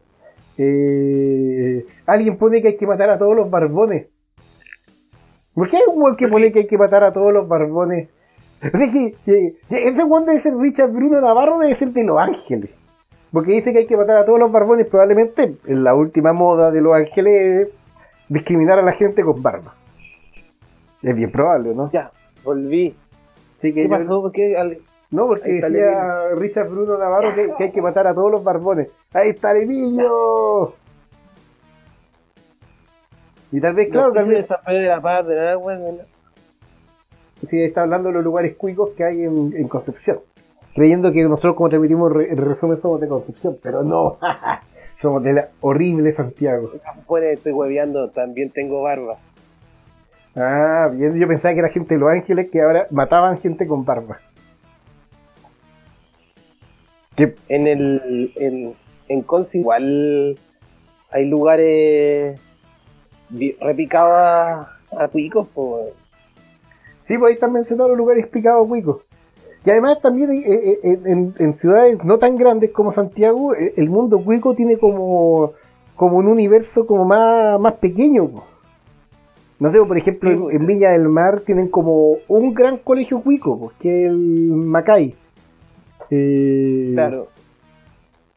Alguien pone que hay que matar a todos los barbones. ¿Por qué hay un weón que pone que hay que matar a todos los barbones? Sea que, que- que ese weón debe ser Richard Bruno Navarro, debe ser de Los Ángeles. Porque dice que hay que matar a todos los barbones, probablemente en la última moda de Los Ángeles es discriminar a la gente con barba. Es bien probable, ¿no? Ya, volví. Así que ¿Qué pasó? ¿Por qué? Al- No, porque decía Richard Bruno Navarro que, que hay que matar a todos los barbones. ¡Ahí está el Emilio! Y tal vez, claro, pisos de San Pedro de la Paz, de la weón, sí, está hablando de los lugares cuicos que hay en, en Concepción. Creyendo que nosotros, como transmitimos el resumen, somos de Concepción, pero no, somos de la horrible Santiago. Pone, estoy hueveando, también tengo barba. Ah, bien, yo pensaba que era gente de Los Ángeles que ahora mataban gente con barba. Que En el en, en Conce igual hay lugares repicado a, a cuicos, pues. Sí, pues ahí están mencionados los lugares picados cuicos. Y además también eh, eh, eh, en, en ciudades no tan grandes como Santiago, el mundo cuico tiene como, como un universo como más, más pequeño. po. No sé, por ejemplo, en, en Viña del Mar tienen como un gran colegio cuico, pues, que es el Macay. Eh, Claro.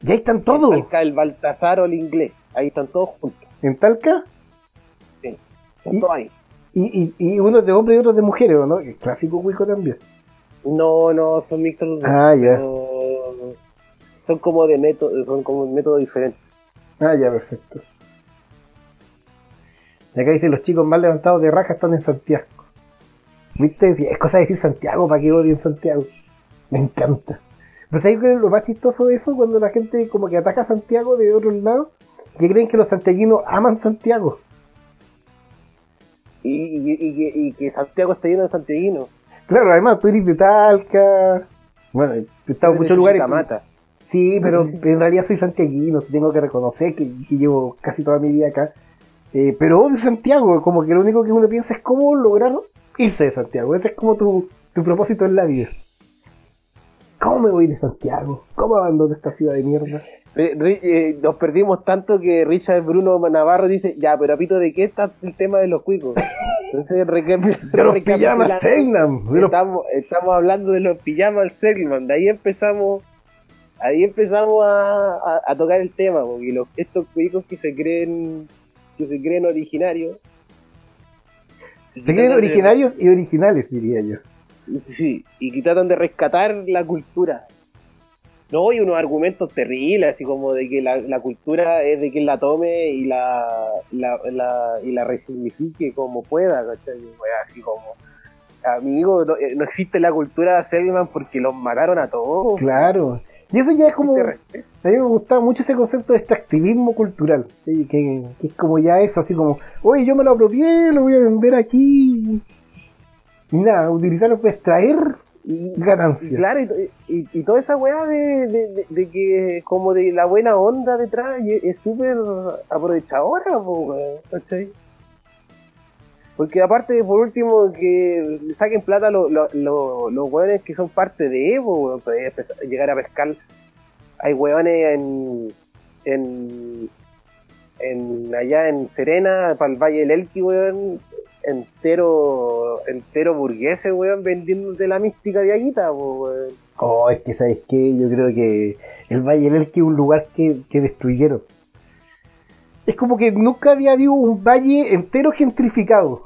Y ahí están todos. Talca, el Baltasar o el inglés. Ahí están todos juntos. En Talca. Y- ahí. Y, y, y unos de hombres y otros de mujeres, ¿o ¿no? El clásico cuico también. No, no, son mixtos los. Ah, ya. No, son como de método, son como un método diferente. Ah, ya, perfecto. Y acá dice, los chicos más levantados de raja están en Santiago. ¿Viste? Es cosa de decir Santiago, ¿para qué odien Santiago? Me encanta. Pues ahí creo que lo más chistoso de eso cuando la gente como que ataca a Santiago de otro lado, que creen que los santiaguinos aman Santiago. Y, y, y que- y que Santiago está lleno de santiaguinos. Claro, además tú eres de Talca. Bueno, he estado en muchos lugares. Mata. Sí, pero en realidad soy santiaguino, tengo que reconocer que, que llevo casi toda mi vida acá. Eh, pero odio Santiago, como que lo único que uno piensa es cómo lograr irse de Santiago. Ese es como tu, tu propósito en la vida. ¿Cómo me voy de Santiago? ¿Cómo abandono esta ciudad de mierda? Eh, nos perdimos tanto que Richard Bruno Navarro dice, ya, pero apito, ¿de qué está el tema de los cuicos? Entonces, De los pijamas los- Estamos, estamos hablando de los pijamas Selman, de ahí empezamos, ahí empezamos a, a- a tocar el tema, porque los, estos cuicos que se creen, que se creen originarios. Se creen originarios y originales, diría yo. Sí, y que tratan de rescatar la cultura. No, y unos argumentos terribles, así como de que la, la cultura es de quien la tome y la, la, la- y la resignifique como pueda, ¿cachai? Así como, amigo, no, eh, no existe la cultura de Selman porque los mataron a todos. Claro. Y eso ya es como... A mí me gustaba mucho ese concepto de extractivismo cultural. ¿sí? Que, que es como ya eso, así como, oye, yo me lo apropié, lo voy a vender aquí. Y nada, utilizarlo para extraer ganancia. claro, y, y- toda esa weá de, de- de- que como de la buena onda detrás es súper aprovechadora, ¿cachai? Porque aparte, por último, que saquen plata lo- lo- lo- los weones que son parte de Evo, empezar- llegar a pescar. Hay weones en, en, en allá en Serena, para el Valle del Elqui, weón, entero, entero burgueses, weón, vendiéndote la mística de Aguita, weón. Oh, es que, ¿sabes qué? Yo creo que el Valle del Elqui es un lugar que, que destruyeron. Es como que nunca había habido un valle entero gentrificado.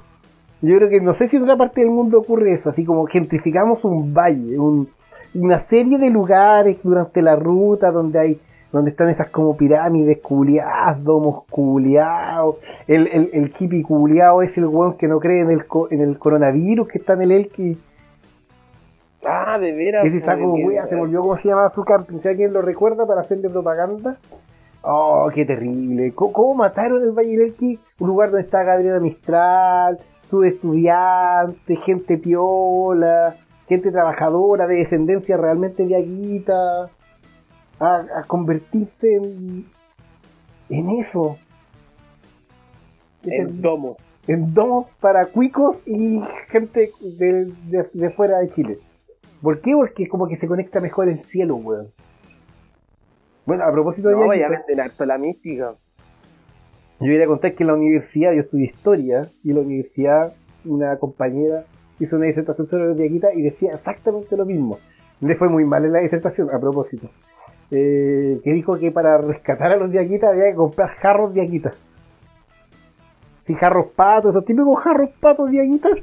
Yo creo que no sé si en otra parte del mundo ocurre eso, así como gentrificamos un valle, un- una serie de lugares durante la ruta donde hay donde están esas como pirámides culiadas, domos culiados, el, el, el hippie culiado es el weón que no cree en el, co- en el coronavirus que está en el Elqui. Ah, de veras. Ese saco, de wea, se me olvidó cómo se llamaba su camping. Alguien lo recuerda para hacerle propaganda. Oh, qué terrible. ¿Cómo, cómo mataron el Valle del Elqui? Un lugar donde está Gabriela Mistral, su estudiante, gente piola, gente trabajadora de descendencia realmente viaguita. A, a convertirse en, en eso. En domos. en domos para cuicos y gente de, de- de fuera de Chile. ¿Por qué? Porque como que se conecta mejor el cielo, weón. Bueno, a propósito de No, ya venden harto la mística. yo quería contar que en la universidad, yo estudié historia, y en la universidad una compañera hizo una disertación sobre los viaguitas y decía exactamente lo mismo. Le fue muy mal en la disertación, a propósito. Eh, que dijo que para rescatar a los viaguitas había que comprar jarros viaguitas. Sí, jarros patos, esos típicos jarros patos viaguitas.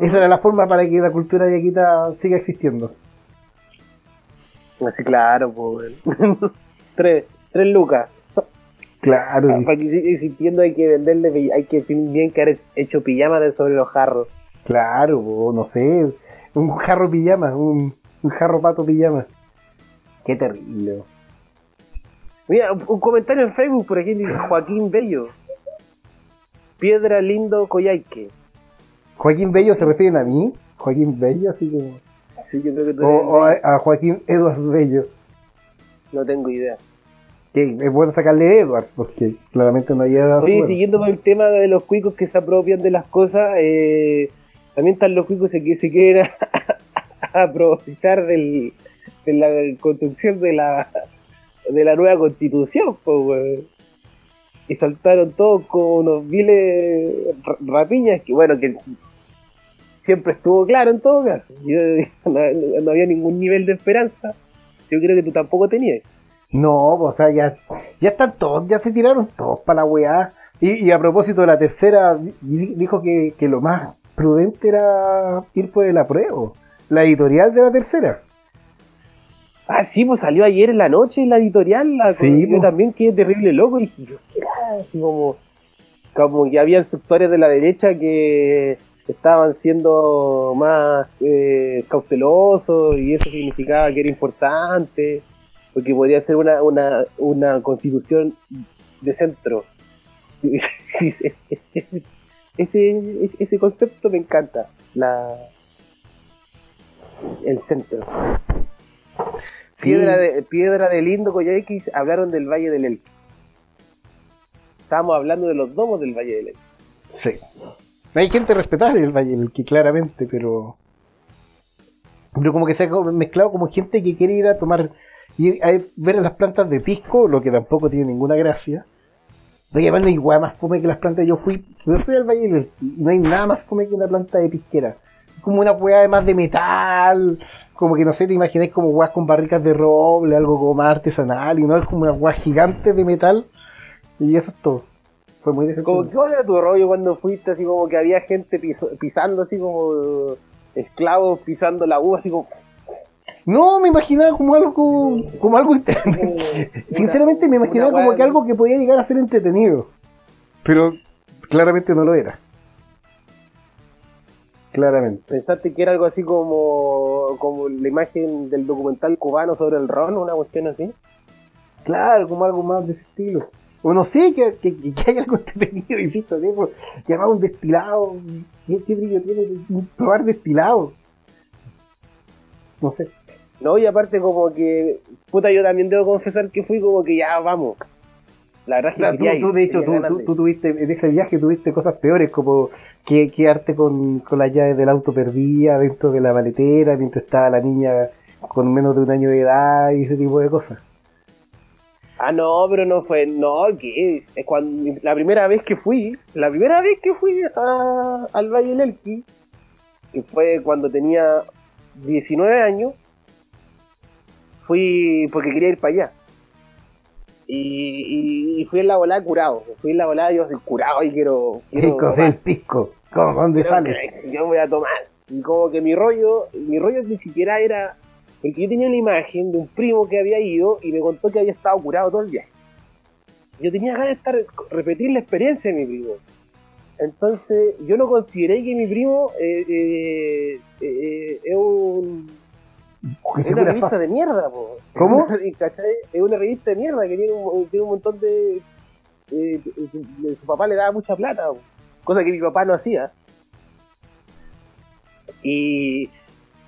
Esa era la forma para que la cultura viaguita siga existiendo. Así claro, pues. tres, tres lucas. Claro, Para que siga existiendo hay que venderle, hay que bien que haber hecho pijamas de sobre los jarros. claro, no sé, un jarro pijama, un, un jarro pato pijama. Qué terrible. Mira, un- comentario en Facebook por aquí dice Joaquín Bello. Piedra Lindo Coyhaique. Joaquín Bello se refieren a mí, Joaquín Bello, así como. Sí, yo creo que tú O, a, a Joaquín Edwards Bello. no tengo idea. Es bueno sacarle Edwards, porque claramente no había. Oye, siguiendo con el tema de los cuicos que se apropian de las cosas, eh, también están los cuicos que se quieren aprovechar del, de la construcción de la, de la nueva constitución. Y saltaron todos con unos viles ra- rapiñas que, bueno, que siempre estuvo claro en todo caso. Yo, no, había ningún nivel de esperanza. Yo creo que tú tampoco tenías. No, o sea, ya, ya están todos, ya se tiraron todos para la weá. Y, a propósito de la tercera, di- dijo que, que lo más prudente era ir por el apruebo. La editorial de la tercera. Ah, sí, pues salió ayer en la noche la editorial. La, Sí, yo pues. también quedé terrible loco y dije, yo, ¿qué era? Así como, como que habían sectores de la derecha que estaban siendo más eh, cautelosos y eso significaba que era importante, porque podría ser una, una, una constitución de centro. Ese, ese, ese concepto me encanta, la, el centro. Sí. Piedra de, Piedra del Lindo, Coyhaique, hablaron del Valle del Elqui. Estábamos hablando de los domos del Valle del Elqui. Sí. Hay gente respetable en el Valle del que claramente, pero. Pero como que se ha mezclado como gente que quiere ir a tomar. ir a ver las plantas de pisco, lo que tampoco tiene ninguna gracia. No además no hay hueá más fome que las plantas. Yo fui, yo fui al Valle del Elqui y no hay nada más fome que una planta de pisquera. Como una hueá además de metal, como que no sé, te imagináis como hueás con barricas de roble, algo como más artesanal, y no es como una hueá gigante de metal. Y eso es todo. Fue muy Como. ¿Qué era tu rollo cuando fuiste? Así como que había gente piso- pisando, así como esclavos pisando la uva, así como. No, me imaginaba como algo, como algo Sinceramente me imaginaba como que algo que podía llegar a ser entretenido. Pero claramente no lo era. Claramente. ¿Pensaste que era algo así como, como la imagen del documental cubano sobre el ron, una cuestión así? Claro, como algo más de ese estilo. O no sé, que, que, que hay algo entretenido, insisto, de eso. Además un destilado. ¿Qué, qué brillo tiene probar destilado? No sé. No, y aparte como que, puta, yo también debo confesar que fui como que ya vamos. La verdad es que Claro, tú, quería ir, tú, de hecho, tú, tú tuviste, en ese viaje tuviste cosas peores, como que quedarte con, con las llaves del auto perdida dentro de la maletera mientras estaba la niña con menos de un año de edad y ese tipo de cosas. Ah, no, pero no fue, no, que es cuando la primera vez que fui, la primera vez que fui a- al Valle del Elqui, que fue cuando tenía 19 años, fui porque quería ir para allá. Y, y- y fui en la volada curado, fui en la volada yo soy curado y quiero... quiero Pisco, sí, el pisco. ¿Cómo, ¿Dónde sale? que Yo voy a tomar. Y como que mi rollo, mi rollo ni siquiera era. Porque yo tenía una imagen de un primo que había ido y me contó que había estado curado todo el viaje. Yo tenía ganas de estar, repetir la experiencia de mi primo. Entonces, yo no consideré que mi primo eh, eh, eh, es un, es una revista fácil. de mierda, po. ¿Cómo? ¿Cachai? Es una revista de mierda que tiene un, tiene un montón de. eh, su, su papá le daba mucha plata, po. cosa que mi papá no hacía. Y,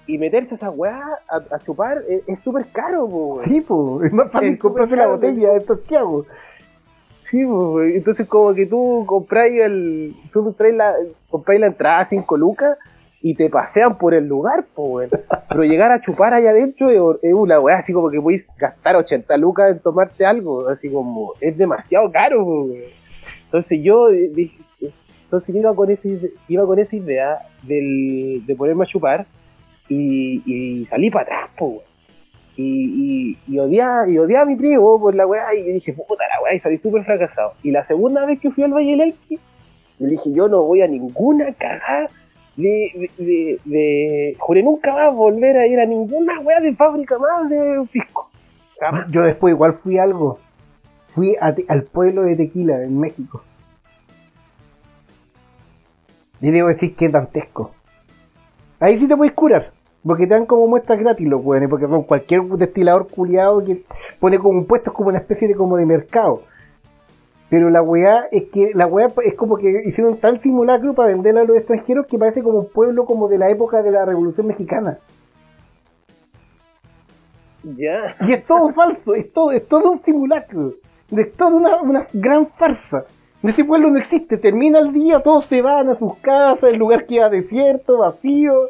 y meterse a esa weá a, a chupar es es súper caro, po. Sí, pues, es más fácil Es comprarse la botella en Santiago. Sí, po, entonces como que tú compráis el. Tú compráis la, compráis la entrada a 5 lucas y te pasean por el lugar, weón. Pero llegar a chupar allá adentro es, una weá así como que podéis gastar 80 lucas en tomarte algo, así como es demasiado caro, weón. Entonces yo dije, entonces iba con esa ide- iba con esa idea del, de ponerme a chupar y, salí para atrás, weón. Y, y, y odiaba, y odiaba a mi primo por la weá, y dije, puta la weá, y salí súper fracasado. Y la segunda vez que fui al Valle del Elqui, le dije, yo no voy a ninguna cagada de, de, de, Juré nunca más volver a ir a ninguna weá de fábrica más de pisco. Yo después igual fui algo. Fui a Te- al pueblo de Tequila, en México. Y debo decir que es dantesco. Ahí sí te puedes curar. Porque te dan como muestras gratis los weones, porque son cualquier destilador culiado que pone como un puesto, es como una especie de como de mercado. Pero la weá es que la weá es como que hicieron tal simulacro para venderla a los extranjeros que parece como un pueblo como de la época de la Revolución Mexicana. Ya. Y es todo falso, es todo, es todo un simulacro. Es toda una, una gran farsa. Ese pueblo no existe, termina el día, todos se van a sus casas, el lugar queda desierto, vacío.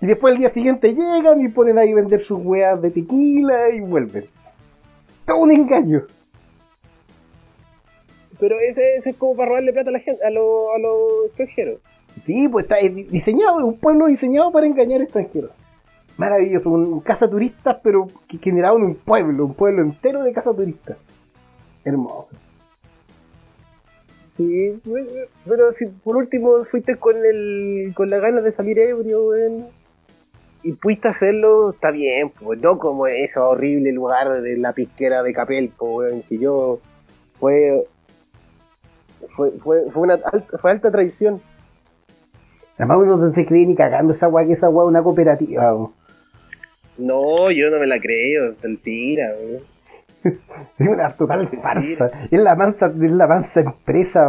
Y después el día siguiente llegan y ponen ahí a vender sus weas de tequila y vuelven. Todo un engaño. Pero ese, ese es como para robarle plata a la gente, a los a los extranjeros. Sí, pues está es di- diseñado, un pueblo diseñado para engañar extranjeros. Maravilloso, un casa turistas, pero que generado en un pueblo, un pueblo entero de casa turistas. Hermoso. Sí, pero si por último fuiste con el con las ganas de salir ebrio, weón, y pudiste hacerlo, está bien, pues no como ese horrible lugar de la pisquera de Capel, pues, weón, que yo fue fue, fue, fue una alta, fue alta traición. Además uno no se cree ni cagando esa weá que esa weá es una cooperativa. No, yo no me la creo, mentira, weón. Es una total farsa. Es la mansa, es la mansa empresa.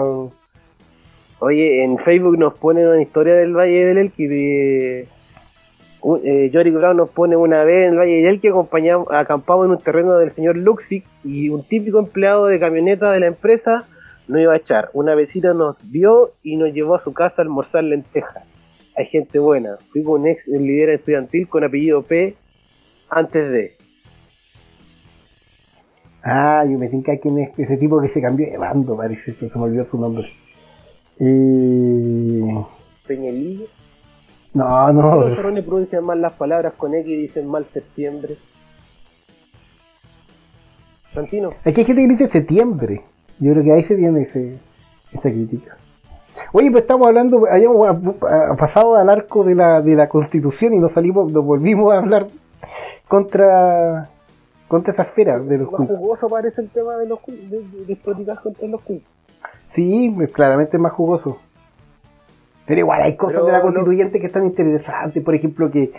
Oye, en Facebook nos ponen una historia del Valle del Elqui de... eh, Yorick Brown nos pone una vez en el Valle del Elqui acompañamos, acampamos en un terreno del señor Luxic y un típico empleado de camioneta de la empresa nos iba a echar. Una vecina nos vio y nos llevó a su casa a almorzar lentejas. Hay gente buena. Fui con un ex líder estudiantil con apellido P antes de... Ah, yo me tinca quién es ese tipo que se cambió de bando, parece, pero se me olvidó su nombre. Eh... Peñalillo. No, no. Los pronuncian mal las palabras con X y dicen mal septiembre. Santino. Aquí hay gente que dice septiembre. Yo creo que ahí se viene ese, esa crítica. Oye, pues estamos hablando, habíamos ah, pasado al arco de la, de la constitución y nos salimos, nos volvimos a hablar contra contra esa esfera de los Más jugoso parece el tema de los de, de, contra los cultos. Sí, pues, claramente es más jugoso. Pero igual hay cosas Pero de la no- constituyente que están interesantes. Por ejemplo, que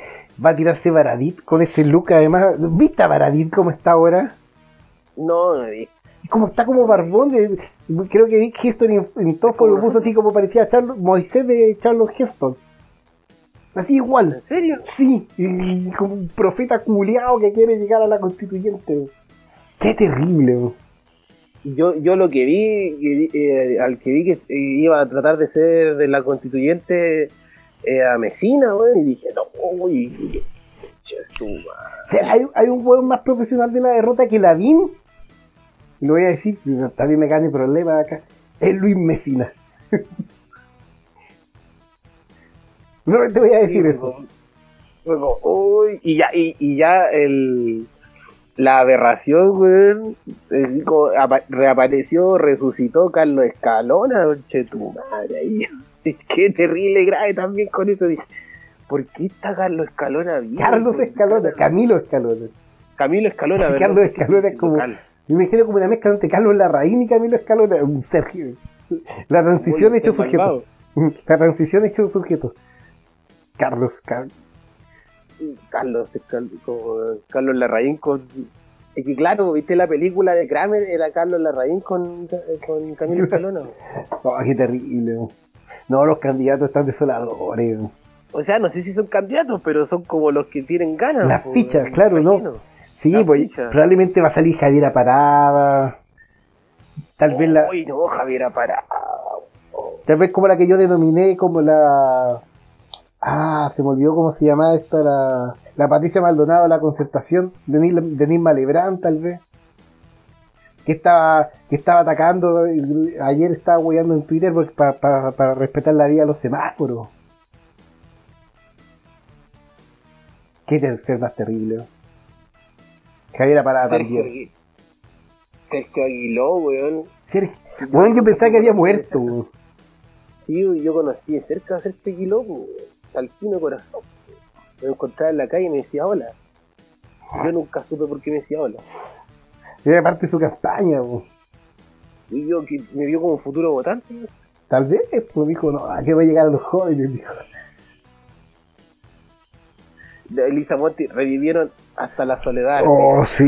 va a tirarse Baradit con ese look. Además, ¿viste a Baradit cómo está ahora? No, no vi. Como está como barbón. De, creo que Dick Heston Tofo lo puso así como parecía Charlo- Moisés de Charles Heston. Así igual. ¿En serio? Sí, y, y como un profeta culiao que quiere llegar a la constituyente. Qué terrible. bro. Yo, yo lo que vi, eh, al que vi que eh, iba a tratar de ser de la constituyente eh, a Mesina, weón, y dije, no, uy. O sea, hay, hay un hueón más profesional de la derrota que Lavín. Y lo voy a decir, también me gane problema acá. Es Luis Mesina. Solamente voy a decir eso. Fue como, uy, y ya, y, y ya el, la aberración, weón, apa- reapareció, resucitó Carlos Escalona, che tu madre ahí. Qué terrible grave también con eso. ¿por qué está Carlos Escalona vivo? Carlos Escalona, Camilo Escalona. Camilo Escalona, ¿verdad? Carlos Escalona es como. Cal- Me imagino como una mezcla entre Carlos Larraín y Camilo Escalona. Un Sergio. La transición hecho sujeto. La transición hecho sujeto. Carlos, Car- Carlos, como Carlos Larraín con. Es que claro, viste la película de Kramer, era Carlos Larraín con, con Camilo Escalona. Oh, qué terrible. No, los candidatos están desoladores. O sea, no sé si son candidatos, pero son como los que tienen ganas. Las fichas, claro, ¿no? Sí, La pues ficha. probablemente va a salir Javiera Parada. Tal vez la, Uy, no, Javier Pará. tal vez como la que yo denominé como la Ah, se me olvidó cómo se llamaba esta la, la Patricia Maldonado, la concertación, Denis, Denis Malebrán tal vez. Que estaba, que estaba atacando, ayer estaba hueando en Twitter porque pa- pa- para respetar la vida a los semáforos. Qué ser más terrible. ¿No? Javiera Parada Sergio, también. Sergio Aguiló, weón. Sergio, bueno, yo pensaba que había muerto. weón. Sí, yo conocí de cerca a Sergio Aguiló, weón. Talquino corazón. Me encontraba en la calle y me decía hola. Yo nunca supe por qué me decía hola. Era parte de su campaña. weón. Y yo que me vio como futuro votante. weón. Tal vez, pues dijo, no, ¿a qué va a llegar a los jóvenes? Dijo. Elisa Monti revivieron hasta la soledad. Oh, sí,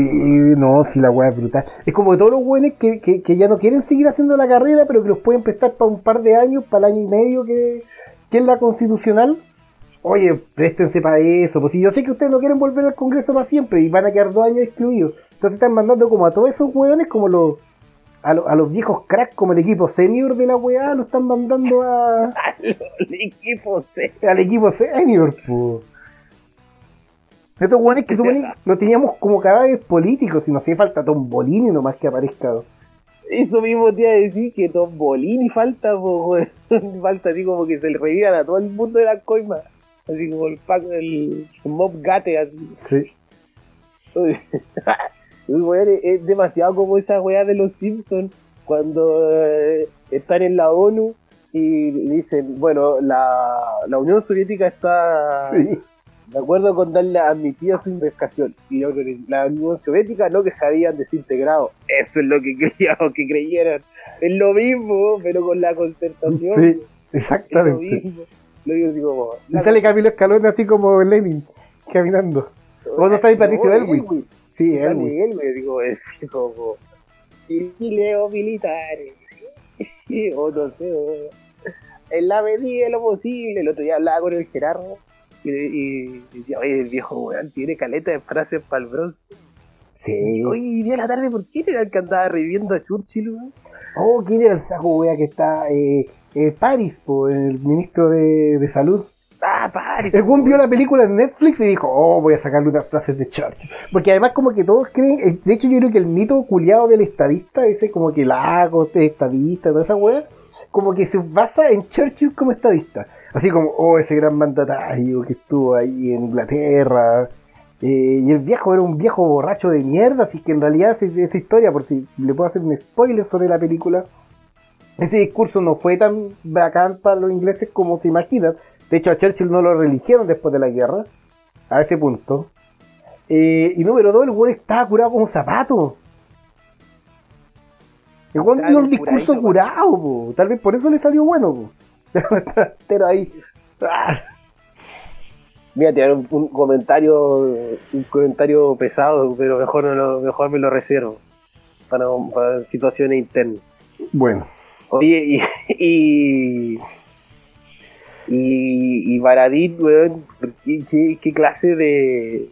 no, sí, la weá es brutal. Es como que todos los buenos que, que, que ya no quieren seguir haciendo la carrera, pero que los pueden prestar para un par de años, para el año y medio que, que es la constitucional, Oye, préstense para eso. Pues si yo sé que ustedes no quieren volver al Congreso para siempre y van a quedar dos años excluidos. Entonces están mandando como a todos esos hueones, como los. A, lo- a los viejos cracks, como el equipo senior de la weá, lo están mandando a, El equipo, sí. al equipo senior, po. Estos hueones que suponen no teníamos como cadáveres políticos, si no hacía falta Tom Bolini nomás que aparezca. Eso mismo te iba a decir que Tom Bolini falta, po, falta así como que se le revivan a todo el mundo de la coima. Así como el Paco, el Mob Gate, así. Sí. Uy, weón, es, es demasiado como esa weá de los Simpsons cuando eh, están en la ONU y dicen, bueno, la, la Unión Soviética está Sí. De acuerdo con darle admitida su investigación. Y creo que la Unión Soviética no que se habían desintegrado. Eso es lo que creíamos que creyeran. Es lo mismo, pero con la concertación. Sí, Es lo exactamente. mismo. Lo digo como. Y sale Camilo Escalón así como Lenin, caminando. ¿O no sabe Patricio Elwin? Sí, Elwin. él, güey, digo, es como. Chileo militares. o no sé, o- en la medida de lo posible. El otro día hablaba con el Gerardo y, y decía, oye, el viejo weón tiene caleta de frases para el bronce. Sí. Oye, y día de la tarde, ¿por qué era el que andaba reviviendo a Churchill, weón? Oh, ¿quién era el saco wea que está? Eh, eh, Paris, po, el ministro de, de salud. Buen vio la película en Netflix y dijo, oh, voy a sacarle unas frases de Churchill. Porque además como que todos creen, eh, de hecho yo creo que el mito culiado del estadista, ese como que Lagos es estadista, toda esa wea, como que se basa en Churchill como estadista. Así como, oh, ese gran mandatario que estuvo ahí en Inglaterra. Eh, y el viejo era un viejo borracho de mierda, así que en realidad esa, esa historia, por si le puedo hacer un spoiler sobre la película, ese discurso no fue tan bacán para los ingleses como se imaginan. De hecho, a Churchill no lo religieron después de la guerra, a ese punto. Eh, y número dos, el weón estaba curado como un zapato. El weón dio un discurso curadito, curado, po. tal vez por eso le salió bueno. po. Pero ahí. Ah, Mira, te un, un comentario un comentario pesado, pero mejor no lo, mejor me lo reservo para, para situaciones internas. Bueno, Oye, y y, y, y Baradit, weón, ¿qué, qué, qué clase de,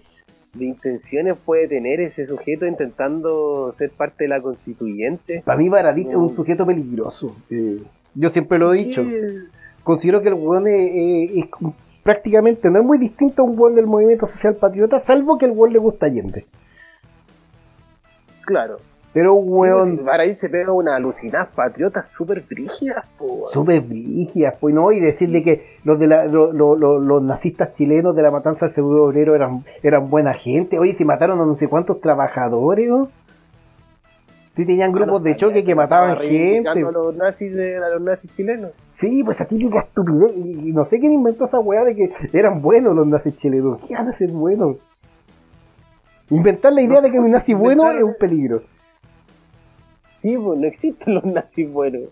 de intenciones puede tener ese sujeto intentando ser parte de la constituyente? para mí Baradit es un Mm. sujeto peligroso. Eh, yo siempre lo he dicho. Considero que el weón es, es- es prácticamente no es muy distinto a un weón del movimiento social patriota, salvo que el weón le gusta Allende. Claro. Pero Sí, pues, weón Baradit se pega una alucinada patriota súper brígida, po, súper brígidas, pues no, y decirle que los de la- lo- lo- lo- los nazistas chilenos de la matanza del seguro obrero eran, eran buena gente. Oye, si mataron a no sé cuántos trabajadores, ¿no? Sí tenían grupos de choque que mataban gente. A los nazis, de, a los nazis chilenos. Sí, pues esa típica estupidez. Y, y no sé quién inventó esa weá de que eran buenos los nazis chilenos. ¿Qué van a ser buenos? Inventar la idea No de que un nazi bueno es un peligro. Sí, pues no existen los nazis buenos.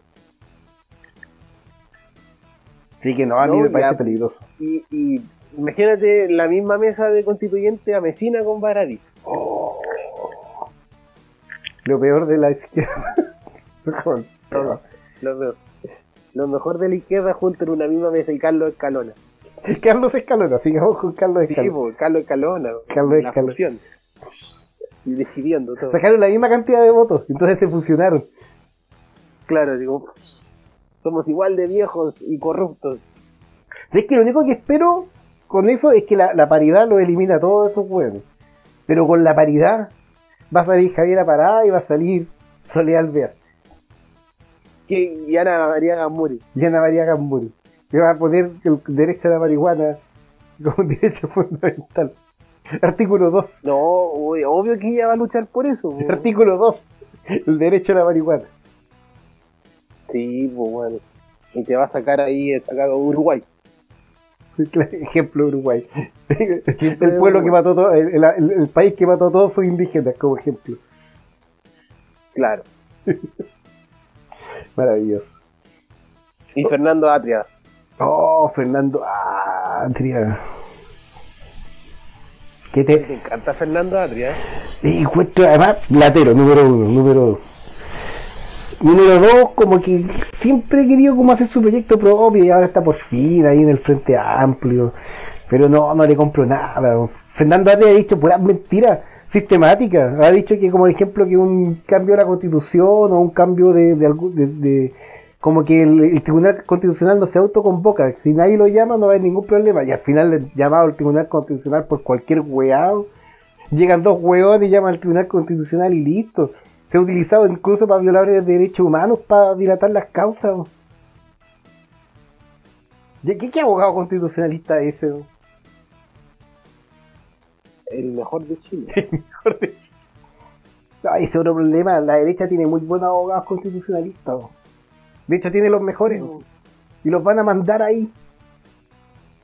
Sí que no, a mí No, me parece ya. peligroso. Y, y imagínate la misma mesa de constituyente amesina con Baradit. Lo peor de la izquierda. Lo, me- lo mejor de la izquierda junto en una misma mesa y Carlos Escalona. Carlos Escalona, sigamos con Carlos Sí, Escalona. pues, Carlos Escalona. Carlos la Escalona. fusión. Y decidiendo todo. Sacaron la misma cantidad de votos, entonces se fusionaron. Claro, digo, somos igual de viejos y corruptos. Es que lo único que espero con eso es que la, la paridad lo elimina a todos esos huevos. Pero con la paridad va a salir Javier Parada y va a salir Soledad Alvear. Y Ana María Gamuri. y Ana María Gamburi. Que va a poner el derecho a la marihuana como un derecho fundamental. Artículo 2. No, obvio, obvio que ella va a luchar por eso. po. Artículo 2. El derecho a la marihuana. Sí, pues bueno. Y te va a sacar ahí, sacar a Uruguay. Ejemplo Uruguay. El pueblo que mató todo, el, el- el país que mató a todos sus indígenas, como ejemplo. Claro. Maravilloso. Y Fernando Atria. Oh, Fernando Atria. ¿Qué Me te encanta Fernando Atria. ¿eh? encuentro? Además, latero, número uno, número dos. Número dos, como que siempre he querido como hacer su proyecto propio y ahora está por fin ahí en el Frente Amplio. Pero no, no le compro nada. Fernando Atria ha dicho puras mentiras sistemáticas. Ha dicho que, como ejemplo, que un cambio de la constitución o un cambio de, de, algún- de- de- como que el, el Tribunal Constitucional no se autoconvoca. Si nadie lo llama, no va a haber ningún problema. Y al final, el llamado al Tribunal Constitucional por cualquier weado. Llegan dos hueones y llaman al Tribunal Constitucional y listo. Se ha utilizado incluso para violadores de derechos humanos, para dilatar las causas. ¿Y ¿Qué, qué abogado constitucionalista es ese? El mejor de Chile. mejor de Chile. Ah, ese otro problema, la derecha tiene muy buenos abogados constitucionalistas. ¿no? De hecho, tiene los mejores. ¿no? Y los van a mandar ahí.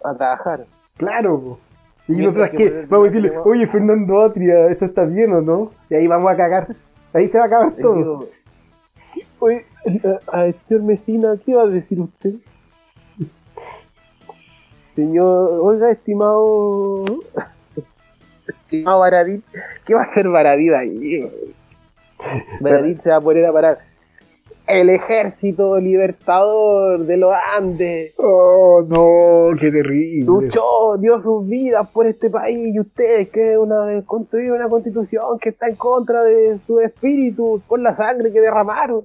A trabajar. Claro. po. Y que qué? Vamos a decirle, oye Fernando Atria, esto está bien o no? Y ahí vamos a cagar. Ahí se va a acabar todo. Digo, Oye, a- a- señor Mesina, ¿qué va a decir usted? Señor, oiga, estimado. Estimado Baradit, ¿qué va a hacer Baradit ahí? Baradit se va a poner a parar. El ejército libertador de los Andes Oh, no, qué terrible. luchó, dio sus vidas por este país y ustedes que una, construyeron una constitución que está en contra de su espíritu por la sangre que derramaron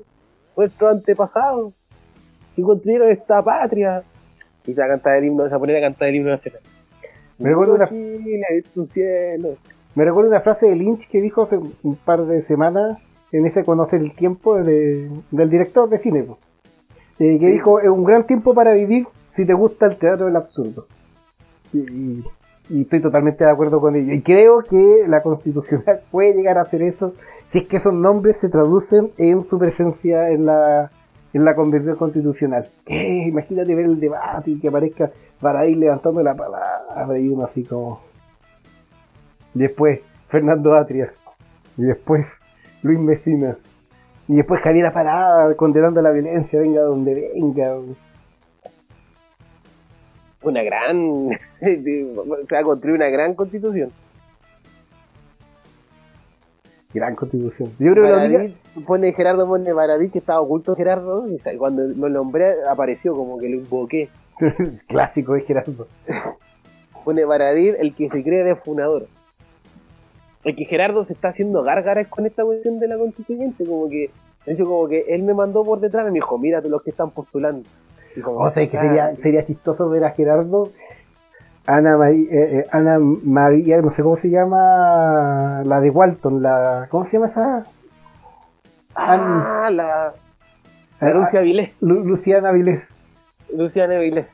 nuestros antepasados y construyeron esta patria. Y se va a cantar el himno, se va a poner a cantar el himno nacional. Me recuerdo una- Chile, es tu cielo. Me recuerdo una frase de Lynch que dijo hace un par de semanas en ese Conocer el Tiempo de- del director de cine. Eh, que dijo, es un gran tiempo para vivir si te gusta el teatro del absurdo. Y, y- y estoy totalmente de acuerdo con ello. Y creo que la constitucional puede llegar a hacer eso si es que esos nombres se traducen en su presencia en la, en la convención constitucional. Eh, imagínate ver el debate y que aparezca para ir levantando la palabra y uno así como... Después Fernando Atria. Y después Luis Mesina. Y después Javiera Parada condenando la violencia, venga donde venga. Una gran. se va a construir una gran constitución. Gran constitución. Yo creo que la única... Baradit, pone Gerardo pone Baradit que estaba oculto Gerardo y cuando lo nombré apareció como que lo invoqué. Clásico de Gerardo. Pone Baradit el que se cree defunador. El que Gerardo se está haciendo gárgaras con esta cuestión de la constituyente, como que, de hecho como que él me mandó por detrás y me dijo, mira los que están postulando. Y como, O sea, que ah, sería, sería chistoso ver a Gerardo, Ana María, eh, eh, Ana María, no sé cómo se llama, la de Walton, la, ¿cómo se llama esa? ah, la, la Ah, Lucia Vilés, Lu- Luciana Vilés, Luciana Vilés.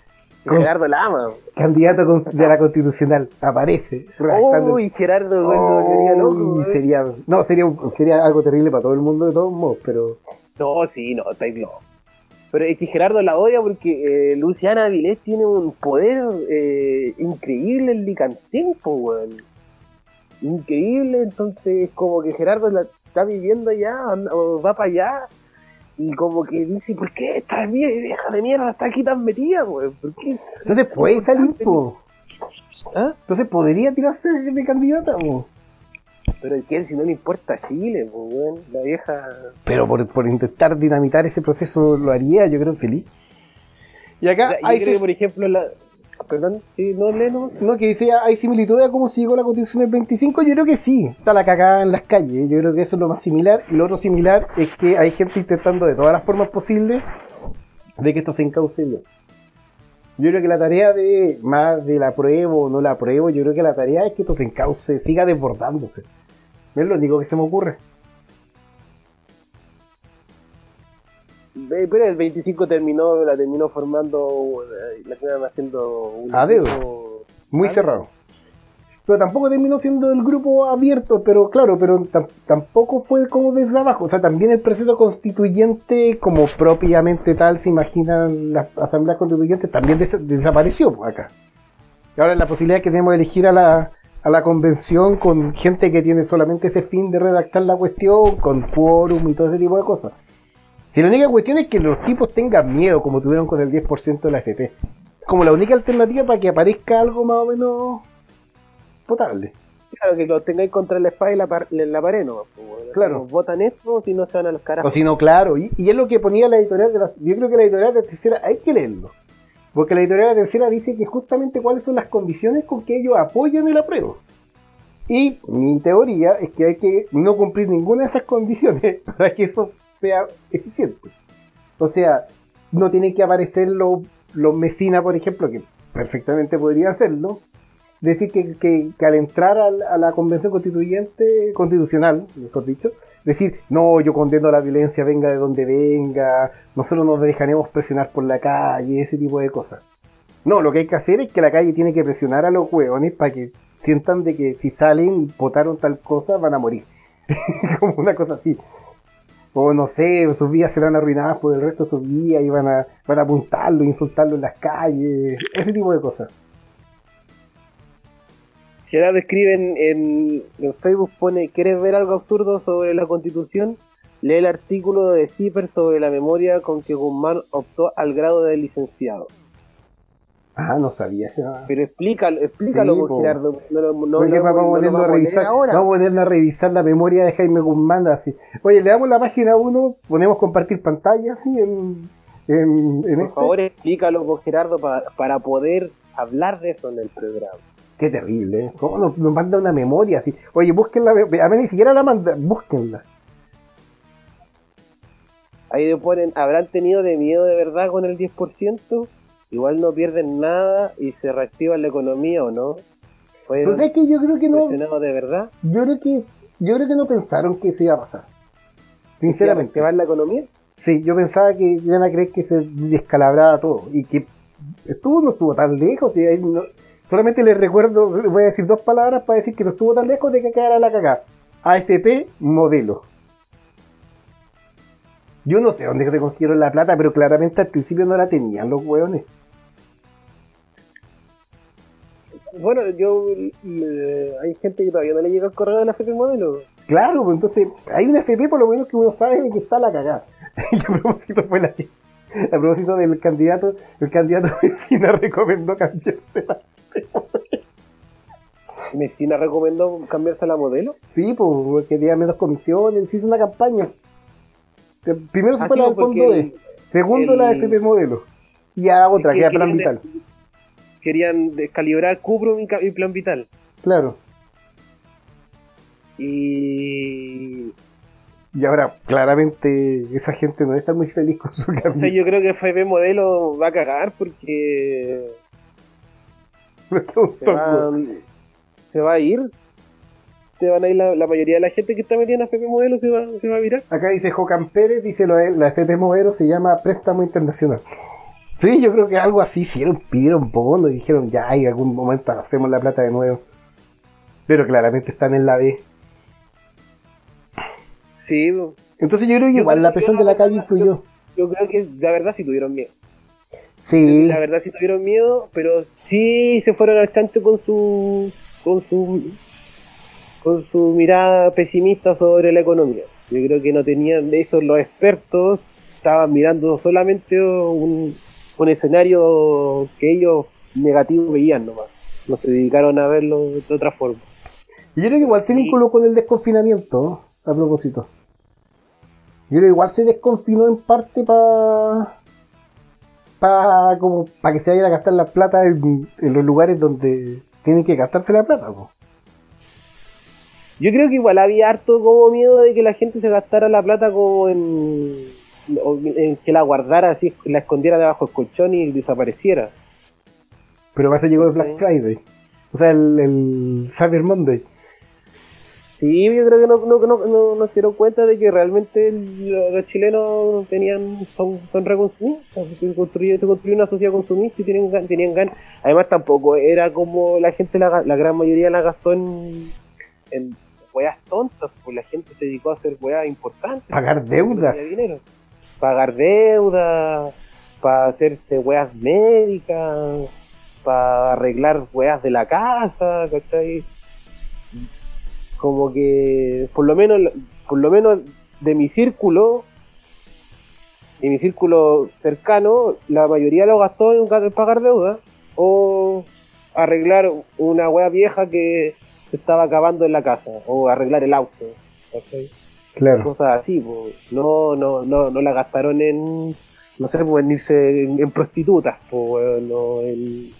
Gerardo la ama. candidato de la constitucional, aparece. Uy, Gerardo, güey, se volvería loco. Güey. sería, no, sería, sería algo terrible para todo el mundo de todos modos, pero No, sí, no, estáis loco. Pero es que Gerardo la odia porque eh, Luciana Avilés tiene un poder eh, increíble en Licantempo, weón. Increíble, entonces como que Gerardo la está viviendo allá, o va para allá, y como que dice, ¿por qué esta vie- vieja de mierda está aquí tan metida, weón? ¿Por qué? entonces puede salir, po. ¿Ah? Entonces podría tirarse de candidata, po. Pero ¿qué? Si no le importa Chile, pues, weón, la vieja... Pero por, por intentar dinamitar ese proceso lo haría, yo creo, feliz. Y O acá sea, yo hay, creo que, por ejemplo, la... Perdón, no, lee nomás. no, que dice, hay similitudes a cómo se llegó la constitución del 25, yo creo que sí. Está la cagada en las calles, yo creo que eso es lo más similar. Y lo otro similar es que hay gente intentando de todas las formas posibles de que esto se encauce. Yo creo que la tarea de, más de la apruebo o no la apruebo, yo creo que la tarea es que esto se encauce, siga desbordándose. Es lo único que se me ocurre. Pero el 25 terminó, la terminó formando, eh, la terminaron haciendo un A dedo. Muy cerrado. Pero tampoco terminó siendo el grupo abierto, pero claro, pero tam- tampoco fue como desde abajo. O sea, también el proceso constituyente, como propiamente tal se imaginan las asambleas constituyentes, también des- desapareció pues, acá. Y ahora la posibilidad que tenemos de elegir a la, a la convención con gente que tiene solamente ese fin de redactar la cuestión, con quórum y todo ese tipo de cosas. Si la única cuestión es que los tipos tengan miedo, como tuvieron con el 10% de la FP. Como la única alternativa para que aparezca algo más o menos potable. Claro, que lo tengáis contra la espada y la, par- la pared, ¿no? Pues, Claro. Votan esto, si no se van a los O carajos. si no, claro. Y, y es lo que ponía la editorial de la... Yo creo que la editorial de la tercera hay que leerlo. Porque la editorial de tercera dice que justamente cuáles son las condiciones con que ellos apoyan el apruebo. Y mi teoría es que hay que no cumplir ninguna de esas condiciones para que eso sea eficiente. O sea, no tienen que aparecer los, los Mesina, por ejemplo, que perfectamente podría hacerlo. Decir que, que- al entrar a la convención constituyente, constitucional, mejor dicho, decir, no, yo condeno la violencia, venga de donde venga, nosotros nos dejaremos presionar por la calle, ese tipo de cosas. No, lo que hay que hacer es que la calle tiene que presionar a los hueones para que sientan de que si salen votaron tal cosa van a morir. Como una cosa así. O no sé, sus vidas serán arruinadas por el resto de sus vidas y van a, van a apuntarlo, insultarlo en las calles, ese tipo de cosas. Gerardo escribe en, Facebook, pone, ¿quieres ver algo absurdo sobre la constitución? Lee el artículo de CIPER sobre la memoria con que Guzmán optó al grado de licenciado. Ah, no sabía ese. Pero explícalo, explícalo, Sí, pues, po. Gerardo. No, lo- no, Porque lo- vamos a no a vamos leer revisar, ahora. vamos a ponernos a revisar la memoria de Jaime Guzmán así. Oye, le damos la página 1, ponemos compartir pantalla así en, en, en Por este. favor, explícalo, pues, Gerardo, pa- para poder hablar de eso en el programa. Qué terrible, ¿eh? ¿Cómo nos, nos manda una memoria así? Oye, búsquenla, a mí ni siquiera la manda, búsquenla. Ahí le ponen, ¿habrán tenido de miedo de verdad con el 10%? Igual no pierden nada y se reactiva la economía o no. ¿Fueron Pues es que yo creo que no, de verdad? yo creo que, yo creo que no pensaron que eso iba a pasar. Sinceramente. ¿Que va la economía? Sí, yo pensaba que iban a creer que se descalabraba todo y que estuvo no estuvo tan lejos. y ahí no- solamente les recuerdo, voy a decir dos palabras para decir que no estuvo tan lejos de que quedara la cagada. AFP modelo. Yo no sé dónde se consiguieron la plata, pero claramente al principio no la tenían los hueones. Bueno, yo eh, hay gente que todavía no le llega el correo de la FP Modelo. Claro, pues entonces hay una FP por lo menos que uno sabe de que está la cagada. Y a propósito fue la que, a propósito del candidato, el candidato vecina recomendó cambiarse la Messina recomendó cambiarse a la modelo. Sí, pues que tenía menos comisiones, se hizo una campaña. Que Primero se Ah, fue la del porque fondo E, segundo el- la FP modelo. Y a otra, que que era Plan Vital. Querían descalibrar Cuprum y, Plan Vital. Claro. Y. Y ahora, claramente, esa gente no está muy feliz con su O sea, cambio. yo creo que FP Modelo va a cagar porque. Se va, se va a ir. Se van a ir la, la mayoría de la gente que está metida en FP Modelo se va, se va a virar. Acá dice Jocan Pérez, dice lo la FP modelo se llama Préstamo Internacional. Sí, yo creo que algo así hicieron, pidieron bonos y dijeron ya, en algún momento hacemos la plata de nuevo. Pero claramente están en la B. Sí, Entonces yo creo que Yo igual creo la presión de la calle influyó. yo creo que la verdad sí tuvieron miedo. Sí, La verdad sí tuvieron miedo, pero sí se fueron al chancho con su con su con su mirada pesimista sobre la economía. Yo creo que no tenían de eso los expertos estaban mirando solamente un, un escenario que ellos negativo veían nomás. No se dedicaron a verlo de otra forma. Y yo creo que igual se vinculó con el desconfinamiento, ¿no? a propósito. Yo creo que igual se desconfinó en parte para para como para que se vayan a gastar la plata en, en los lugares donde tienen que gastarse la plata. po. Yo creo que igual había harto como miedo de que la gente se gastara la plata como en, en que la guardara así, la escondiera debajo del colchón y desapareciera. Pero para eso llegó el Black. Friday. O sea, el, el Cyber Monday. Sí, yo creo que no, no, no, no, no se dieron cuenta de que realmente los chilenos tenían son, son reconsumistas, se construyó, una sociedad consumista y tienen, gan- tenían ganas. Además tampoco era como la gente, la, la gran mayoría la gastó en, en weas tontas, pues la gente se dedicó a hacer weas importantes. Pagar deudas. Dinero. Pagar deudas, para hacerse weas médicas, para arreglar weas de la casa, ¿cachai? Como que, por lo menos, por lo menos de mi círculo, de mi círculo cercano, la mayoría lo gastó en ga- en pagar deudas o arreglar una wea vieja que se estaba acabando en la casa, o arreglar el auto, ¿cachai? Claro. cosas así, pues. no, no, no, no la gastaron en, no sé, pueden irse en, en prostitutas, pues, weón, o en-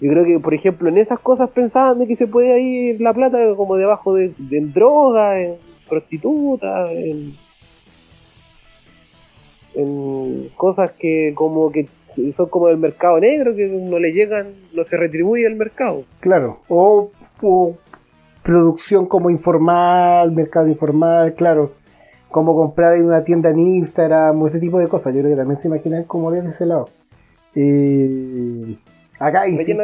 Yo creo que, por ejemplo, en esas cosas pensaban de que se podía ir la plata como debajo de, de en droga, en prostitutas, en, en cosas que como que son como del mercado negro, que no le llegan, no se retribuye el mercado. Claro. O, o producción como informal, mercado informal, claro. Como comprar en una tienda en Instagram, o ese tipo de cosas. Yo creo que también se imaginan como desde ese lado. Eh, acá insiste.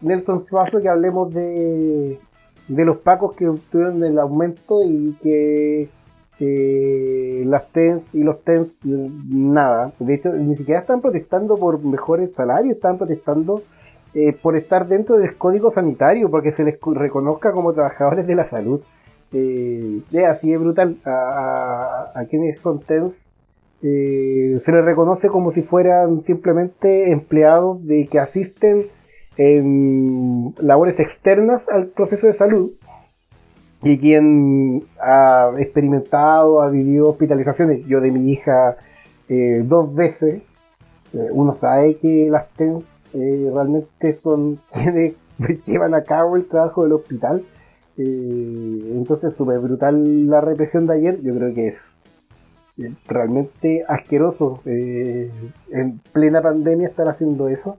Nelson Suazo que hablemos de, de los pacos que obtuvieron el aumento y que eh, las TENS y los TENS nada. De hecho, ni siquiera están protestando por mejores salarios, están protestando eh, por estar dentro del código sanitario, porque se les reconozca como trabajadores de la salud. Eh, es así brutal. A, a- a quienes son TENS eh, se les reconoce como si fueran simplemente empleados de que asisten en labores externas al proceso de salud y quien ha experimentado, ha vivido hospitalizaciones, yo de mi hija eh, dos veces, eh, uno sabe que las TENS eh, realmente son quienes llevan a cabo el trabajo del hospital. Eh, entonces, súper brutal la represión de ayer, yo creo que es realmente asqueroso. en plena pandemia estar haciendo eso.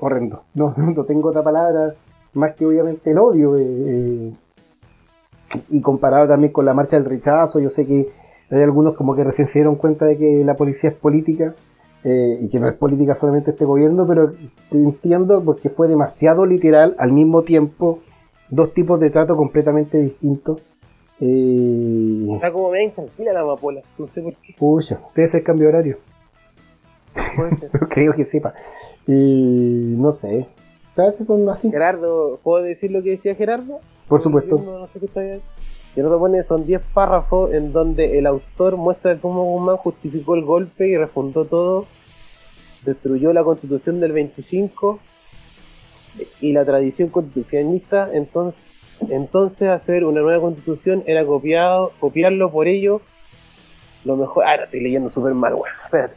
Horrendo. No, tengo otra palabra más que obviamente el odio. y comparado también con la marcha del rechazo, yo sé que hay algunos como que recién se dieron cuenta de que la policía es política eh, y que no es política solamente este gobierno, pero entiendo porque fue demasiado literal al mismo tiempo dos tipos de trato completamente distintos. Eh, Está como medio intranquila la amapola, no sé por qué. pucha, debe ser cambio de horario, no creo que sepa. Y no sé, a veces son así, Gerardo, ¿puedo decir lo que decía Gerardo? por supuesto. No, no sé qué está ahí. Gerardo pone, son 10 párrafos en donde el autor muestra cómo Guzmán justificó el golpe y refundó todo, destruyó la constitución del 25 y la tradición constitucionalista, entonces, entonces hacer una nueva constitución era copiado, copiarlo por ello, lo mejor... Ah, lo estoy leyendo súper mal, weón, espérate.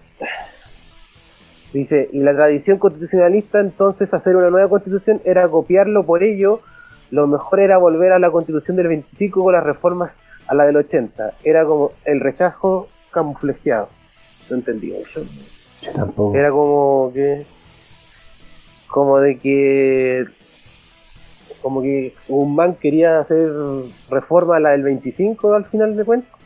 Dice, y la tradición constitucionalista, entonces hacer una nueva constitución era copiarlo por ello, lo mejor era volver a la constitución del 25 con las reformas a la del 80. Era como el rechazo camuflajeado. No entendí mucho. Yo tampoco. Era como que. Como de que. Como que Guzmán quería hacer reforma a la del 25 al final de cuentas.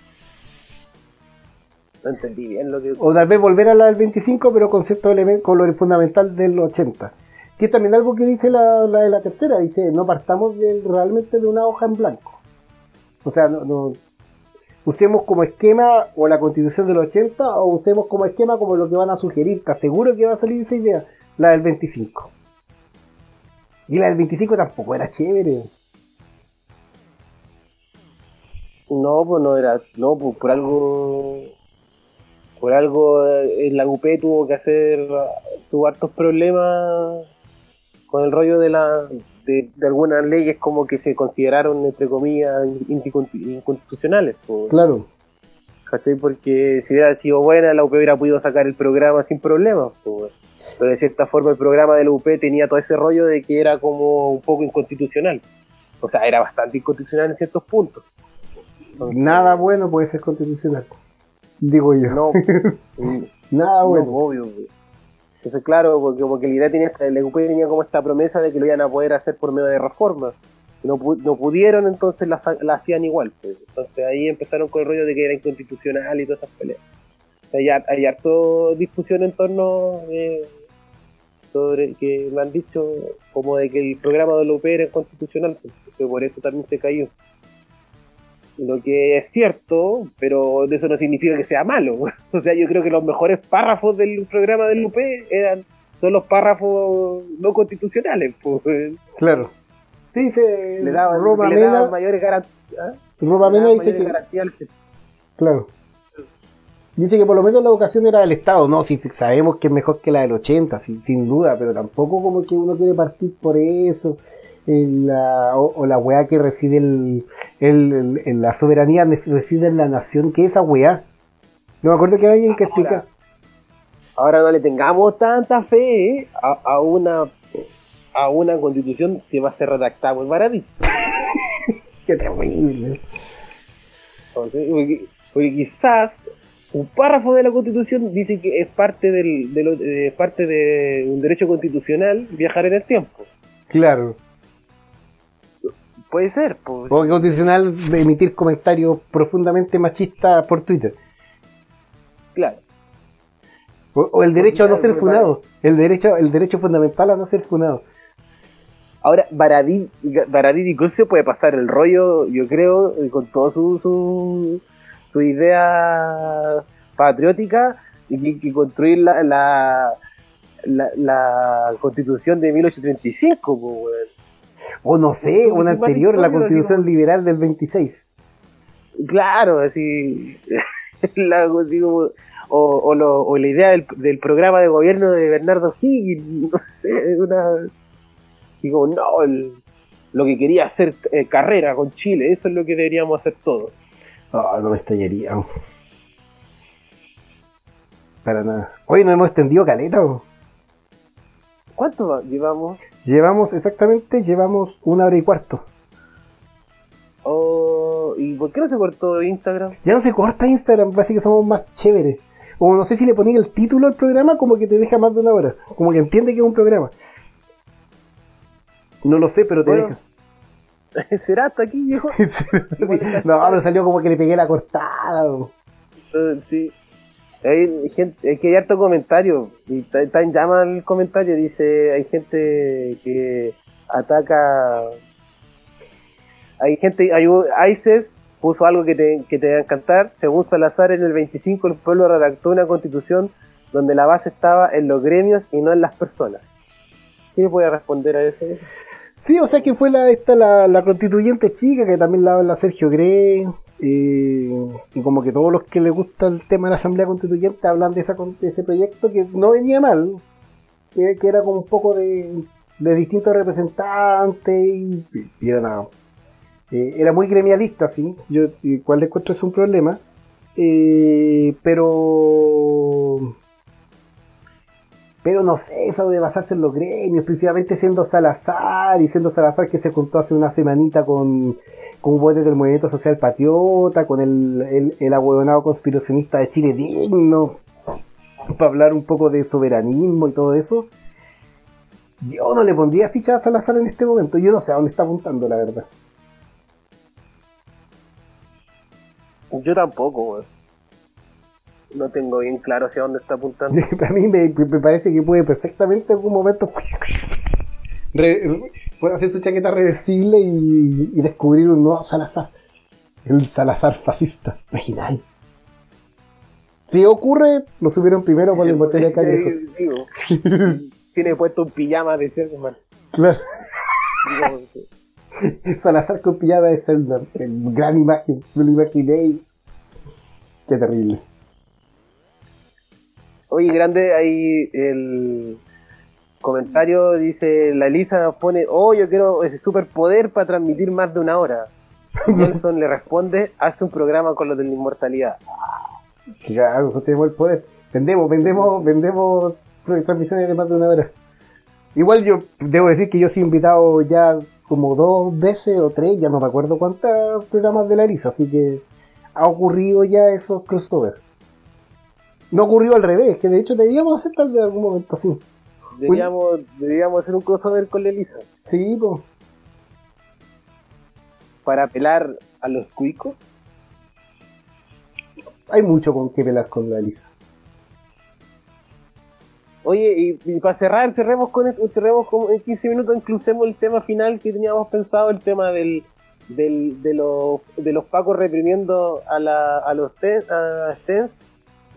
No entendí bien lo que. O tal vez volver a la del 25, pero con cierto elemento, con lo fundamental del 80. Que también algo que dice la, de la tercera, dice, no partamos realmente de una hoja en blanco. O sea, no, no- usemos como esquema o la constitución del 80 o usemos como esquema como lo que van a sugerir. ¿Estás seguro que va a salir esa idea? La del 25. Y la del 25 tampoco era chévere. No, pues no era. No, pues por algo. Por algo eh, la UP tuvo que hacer. Tuvo hartos problemas con el rollo de la. De, de algunas leyes como que se consideraron, entre comillas, inconstitucionales. Claro. ¿Cachai? Porque si hubiera sido buena, la UP hubiera podido sacar el programa sin problemas. Pero de cierta forma el programa de la UP tenía todo ese rollo de que era como un poco inconstitucional. O sea, era bastante inconstitucional en ciertos puntos. Entonces, Nada bueno puede ser constitucional. Digo yo. No, Nada no, bueno. obvio. güey. Entonces, claro, porque como que la idea tenía, el UP tenía como esta promesa de que lo iban a poder hacer por medio de reformas. No, no pudieron, entonces la, la hacían igual. pues. Entonces ahí empezaron con el rollo de que era inconstitucional y todas esas peleas. Hay, hay harto discusión en torno eh, sobre que me han dicho como de que el programa de la UP era inconstitucional, pues, que por eso también se cayó. Lo que es cierto, pero eso no significa que sea malo. O sea, yo creo que los mejores párrafos del programa del UP eran son los párrafos no constitucionales. Pues. Claro. Sí, dice Le daban, Roma le daban mayores garantías. Roma Mena dice que, claro. Dice que por lo menos la vocación era del Estado. No, si sabemos que es mejor que la del 80, sin, sin duda, pero tampoco como que uno quiere partir por eso. En la, o, o la weá que reside el, el, la soberanía reside en la nación, que esa weá. No me acuerdo que había alguien que explica. Ahora no le tengamos tanta fe ¿eh? a, a una a una constitución que va a ser redactada por Baradí. Qué terrible. Entonces, porque, porque quizás un párrafo de la constitución dice que es parte del, de lo- eh, parte de un derecho constitucional viajar en el tiempo. Claro. Puede ser, pues. O condicional de emitir comentarios profundamente machistas por Twitter. Claro. O, o el derecho a no ser funado. El derecho, el derecho fundamental a no ser funado. Ahora, Baradí, Baradí Nicosio puede pasar el rollo, yo creo, eh, con toda su, su, su idea patriótica y que construir la, la, la, la constitución de 1835, po, weón. O no sé, una anterior, la constitución liberal del 26. Claro, así. la, digo, o, o, lo- o la idea del, del programa de gobierno de Bernardo Higgins, no sé, una. Digo, no, el- lo que quería hacer eh, carrera con Chile, eso es lo que deberíamos hacer todos. Ah, no me extrañaría. Para nada. Hoy nos hemos extendido caleta. ¿Cuánto va- llevamos? Llevamos, exactamente, llevamos una hora y cuarto. Oh, ¿Y por qué no se cortó Instagram? Ya no se corta Instagram, parece que somos más chéveres. O no sé si le ponía el título al programa, como que te deja más de una hora. Como que entiende que es un programa. No lo sé, pero te Bueno. ¿Será hasta aquí, viejo? deja. Sí. No, pero salió como que le pegué la cortada. Eh, sí. Hay gente, es que hay harto comentario. Y en llama el comentario. Dice: hay gente que ataca. Hay gente. Hay, ICES puso algo que te, que te va a encantar. Según Salazar, en el 25 el pueblo redactó una constitución donde la base estaba en los gremios y no en las personas. ¿Qué voy a responder a eso? Sí, o sea que fue la, esta, la, la constituyente chica, que también la habla Sergio Grey. Y como que todos los que les gusta el tema de la Asamblea Constituyente hablan de, esa, de ese proyecto que no venía mal, que, era como un poco de, de distintos representantes y, era, nada, eh, era muy gremialista, sí, yo y cual le encuentro es un problema, eh, pero pero no sé, eso de basarse en los gremios, principalmente siendo Salazar y siendo Salazar que se juntó hace una semanita con, con un del movimiento social patriota, con el, el, el ahueonado conspiracionista de Chile digno, para hablar un poco de soberanismo y todo eso. Yo no le pondría ficha a Salazar en este momento, yo no sé a dónde está apuntando, la verdad. Yo tampoco, weón. No tengo bien claro hacia dónde está apuntando. a mí me, me parece que puede perfectamente en algún momento re- re- puede hacer su chaqueta reversible y, y descubrir un nuevo Salazar. El Salazar fascista. Imagináis. Si ocurre, lo subieron primero por la botella de. Eh, digo, Tiene puesto un pijama de Selman. Claro. Salazar con pillada de Zelda. En gran imagen. Me lo imaginé y... Qué terrible. Oye, grande, ahí el comentario dice, la Elisa pone, oh, yo quiero ese superpoder para transmitir más de una hora. Nelson le responde, haz un programa con lo de la inmortalidad. Claro, nosotros tenemos el poder. Vendemos, vendemos, vendemos transmisiones de más de una hora. Igual yo debo decir que yo soy invitado ya como dos veces o tres, ya no me acuerdo cuántos programas de la Elisa, así que ha ocurrido ya esos crossovers. No ocurrió al revés, que de hecho deberíamos hacer tal vez en algún momento así. Deberíamos, deberíamos hacer un crossover con la Elisa Sí, pues. para apelar a los cuicos. Hay mucho con que pelar con la Elisa. Oye, y, y para cerrar, cerremos con esto, cerremos como en 15 minutos, inclusemos el tema final que teníamos pensado, el tema del, del, de, los, de los pacos reprimiendo a, la, a los ten- a Stens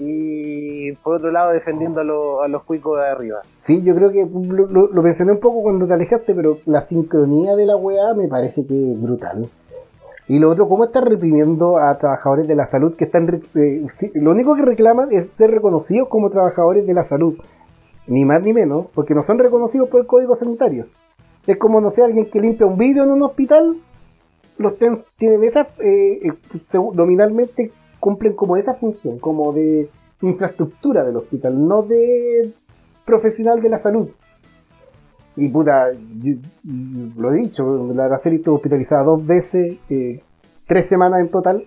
y por otro lado defendiendo a, los- a los cuicos de arriba. Sí, yo creo que lo, lo- lo mencioné un poco cuando te alejaste, pero la sincronía de la weá me parece que es brutal. Y lo otro, ¿cómo está reprimiendo a trabajadores de la salud que están... eh, lo único que reclaman es ser reconocidos como trabajadores de la salud. Ni más ni menos, porque no son reconocidos por el código sanitario. Es como, no sé, alguien que limpia un vidrio en un hospital. Los TENS tienen esa, eh, eh, nominalmente cumplen como esa función, como de infraestructura del hospital, no de profesional de la salud. Y puta, yo- lo he dicho, la Araceli estuvo hospitalizada dos veces, eh, tres semanas en total,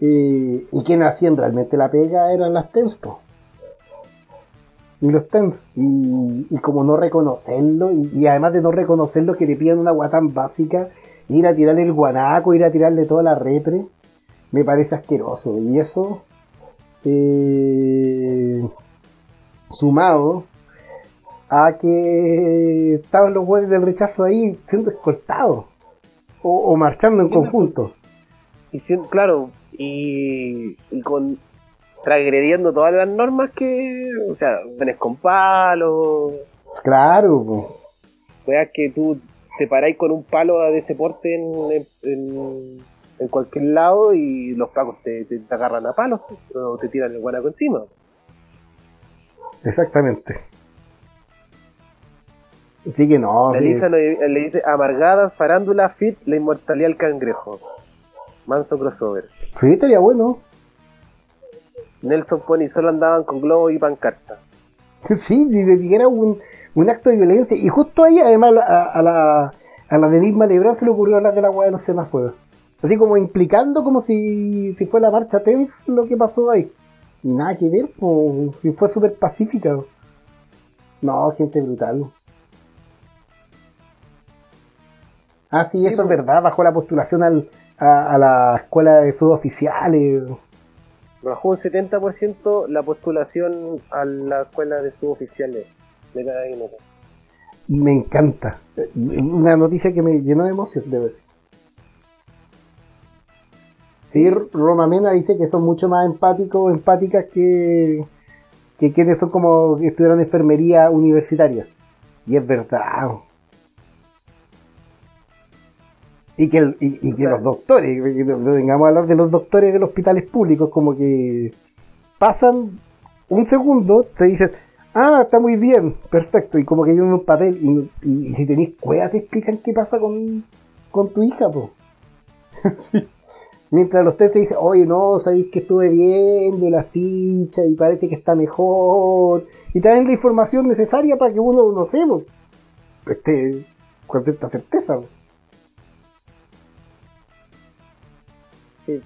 eh, y quienes hacían realmente la pega eran las TENS, po. Y los TENS, y, como no reconocerlo, y, y además de no reconocerlo, que le pidan una agua tan básica, ir a tirarle el guanaco, ir a tirarle toda la repre, me parece asqueroso. Y eso, eh, sumado a que estaban los huevos del rechazo ahí siendo escoltados o, o marchando en Sí, conjunto. Y si- claro, y, y con transgrediendo todas las normas que, o sea, venés con palos, Claro, po. weas que tú te paráis con un palo de ese porte en, en, en- en cualquier lado y los pacos te, te- te agarran a palos o te tiran el guanaco encima. exactamente. Así que no, La lista le, le dice amargadas, farándula, fit, la inmortalidad del cangrejo. Manso crossover. sí, estaría bueno. Nelson Pony solo andaban con globos y pancartas. Sí, si le era un, un acto de violencia. Y justo ahí, además, a, a la, a la de Nisma Lebrán se le ocurrió hablar de la hueá de los semáforos. Así como implicando como si, si fue la marcha TENS lo que pasó ahí. Nada que ver, pues, si fue súper pacífica. No, gente brutal. Ah, sí, eso es verdad, bajó la postulación al, a, a la escuela de suboficiales. Bajó un 70% la postulación a la escuela de suboficiales de carabineros. Me encanta. Una noticia que me llenó de emoción, debo decir. Sí, Roma Mena dice que son mucho más empáticos, empáticas que, que quienes son como que estudiaron enfermería universitaria. Y es verdad. Y que, el- y, y que los doctores, que vengamos a hablar de los doctores de los hospitales públicos, como que pasan un segundo, te dices, ah, está muy bien, perfecto, y como que hay un papel, y, y si tenéis cueva te explican qué pasa con, con tu hija, po. Sí. Mientras los test se dice, oye, no, sabéis que estuve viendo la ficha y parece que está mejor, y te dan la información necesaria para que uno, no sé, po, esté con cierta certeza. Sí.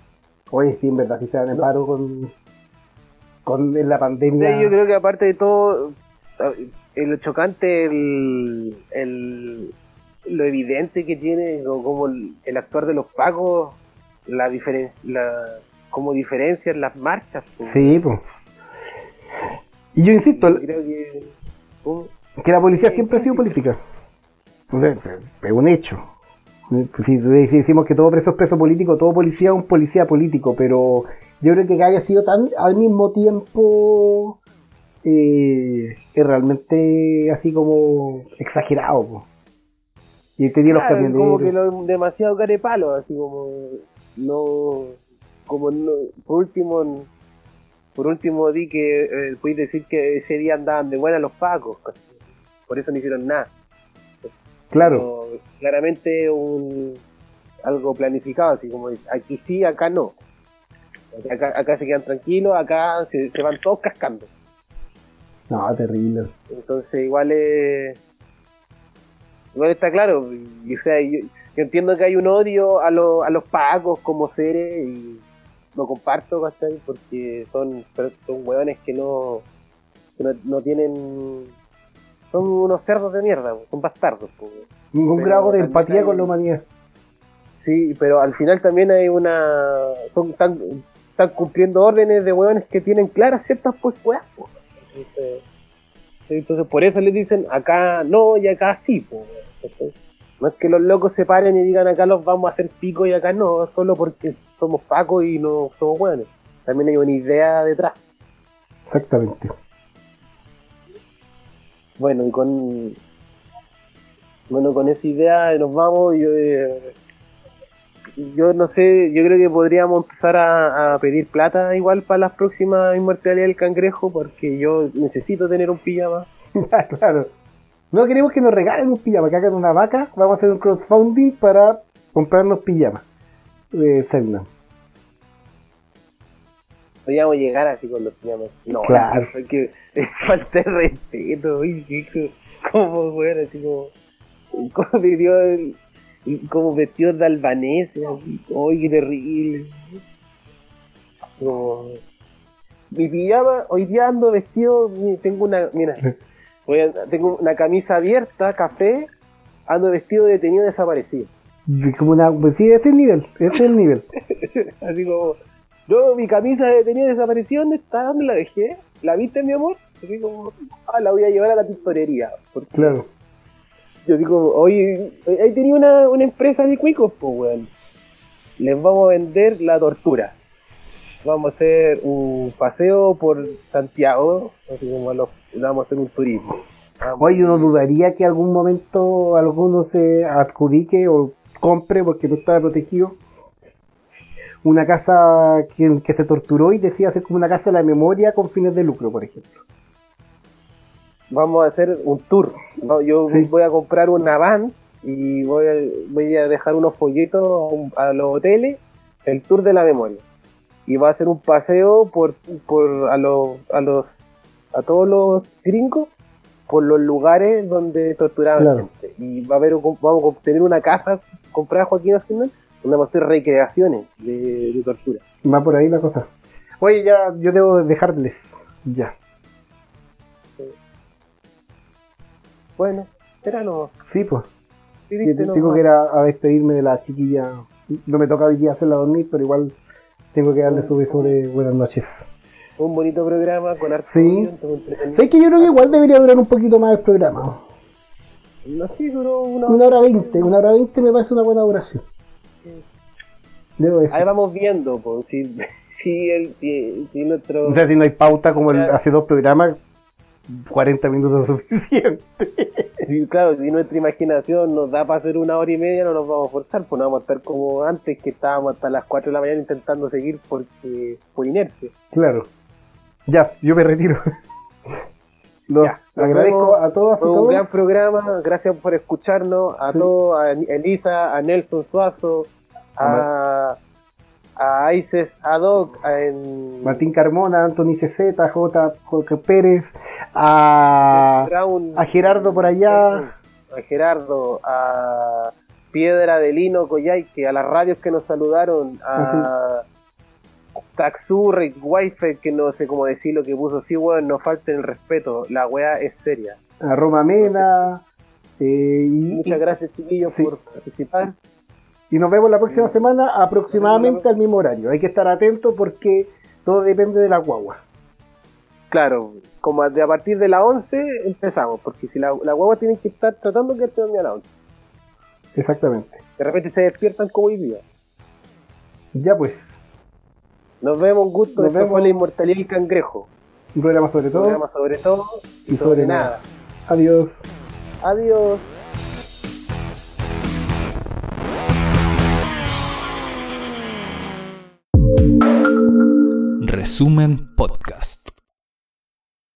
Oye, sí, en verdad, sí se dan en paro con, con en la pandemia. Sí, yo creo que aparte de todo, lo chocante, el, el- lo evidente que tiene, como el, el actuar de los pagos, la diferencia, la, como diferencian las marchas. pues. Sí, pues. Y yo insisto, Yo creo que ¿cómo? que la policía siempre ha sido política. O sea, es un hecho. Si si decimos que todo preso es preso político, todo policía es un policía político, pero yo creo que haya sido tan al mismo tiempo eh, es realmente así como exagerado. po. Y te dio los Claro, como que camioneros. lo, demasiado carepalo, así como no, como no, por último, por último di que eh, podéis decir que ese día andaban de buena los pacos, por eso no hicieron nada. Claro, Pero claramente un algo planificado, así como aquí sí, acá no. Acá, acá se quedan tranquilos, acá se, se van todos cascando. no, terrible. Entonces igual es... Igual está claro, y, o sea, yo, yo entiendo que hay un odio a, lo- a los pagos como seres y lo comparto, ¿cachai? Porque son, son hueones que no, que no, no tienen... Son unos cerdos de mierda, son bastardos. Ningún Pero grado de empatía hay- con la humanidad. Sí, pero al final también hay una... Son tan, están cumpliendo órdenes de hueones que tienen claras ciertas pues po. Entonces, entonces por eso les dicen acá no y acá sí. No es que los locos se paren y digan acá los vamos a hacer pico y acá no, solo porque somos pacos y no somos hueones. También hay una idea detrás. Exactamente. Bueno, y con bueno, con esa idea nos vamos. Yo, eh, yo no sé, yo creo que podríamos empezar a, a pedir plata igual para las próximas inmortalidades del cangrejo, porque yo necesito tener un pijama. Claro. No queremos que nos regalen un pijama, que hagan una vaca. Vamos a hacer un crowdfunding para comprarnos pijamas. De Zelda. no íbamos a llegar así cuando teníamos. No, Claro. fue que falta de respeto, como bueno, así como. Como vivió el. Como vestidos de albaneses, así, uy, qué terrible. Como. Mi pijama, hoy día ando vestido, tengo una, mira, voy a- tengo una camisa abierta, café, ando vestido de detenido desaparecido. Como una, pues sí, ese es el nivel, ese es el nivel. Así como, yo mi camisa de detenido desapareció, ¿dónde está? ¿Dónde la dejé? ¿La viste, mi amor? Así como, ah, la voy a llevar a la tintorería. Porque Claro. yo digo, oye, ahí tenía una, una empresa de cuicos, pues, weón. Les vamos a vender la tortura. Vamos a hacer un paseo por Santiago, así como los, vamos a hacer un turismo. Oye, uno dudaría que algún momento alguno se adjudique o compre porque no estaba protegido una casa que, que se torturó y decía hacer como una casa de la memoria con fines de lucro, por ejemplo. vamos a hacer un tour. ¿no? Yo Sí. voy a comprar una van y voy a, voy a dejar unos folletos a los hoteles, el tour de la memoria. Y va a ser un paseo por, por a, los, a los a todos los gringos por los lugares donde torturaban Claro. gente. Y va a haber, vamos a obtener una casa comprada Joaquín Hacienda donde vamos a hacer recreaciones de, de tortura. Va por ahí la cosa. Oye, ya yo debo dejarles. Ya. Bueno, era no. Sí, pues. Sí, no, tengo que ir a, a despedirme de la chiquilla. No me toca hoy día hacerla dormir, pero igual tengo que darle su beso de buenas noches. Un bonito programa con harto Sí. Sé que yo creo que igual debería durar un poquito más el programa. No sé, duró una Una hora veinte. Una hora veinte me parece una buena duración. Debo decir. Ahí vamos viendo, pues, si, si, el, si, si nuestro... O sea, si no hay pauta como el, hace dos programas, 40 minutos es suficiente. si, claro, si nuestra imaginación nos da para hacer una hora y media, no nos vamos a forzar, pues no vamos a estar como antes, que estábamos hasta las 4 de la mañana intentando seguir porque por inercia. Claro. Ya, yo me retiro. Los Ya, agradezco vemos. a todas y Fue un gran todos. programa, gracias por escucharnos, a Sí. todos, a Elisa, a Nelson Suazo, a, a Ices Adoc, a en Martín Carmona, Anthony CZ, J. Jorge Pérez, a, Brown, a Gerardo por allá. a Gerardo, a Piedra de Lino Coyhaique, a las radios que nos saludaron, a Taxurri, Wife, que no sé cómo decir lo que puso, sí, weón, no falten el respeto, la weá es seria. a Roma Mena. eh, y, Muchas gracias, chiquillos, sí. por participar. Y nos vemos la próxima semana aproximadamente al mismo horario. Hay que estar atentos porque todo depende de la guagua. Claro, como a, de a partir de las 11 empezamos, porque si la, la guagua tiene que estar tratando que dormir a las 11. Exactamente. De repente se despiertan como hoy día. Ya pues, Nos vemos, un gusto. Nos vemos. fue la inmortalidad del cangrejo. un programa sobre todo. Programa sobre todo y, sobre, nada. Adiós. Adiós. Resumen Podcast.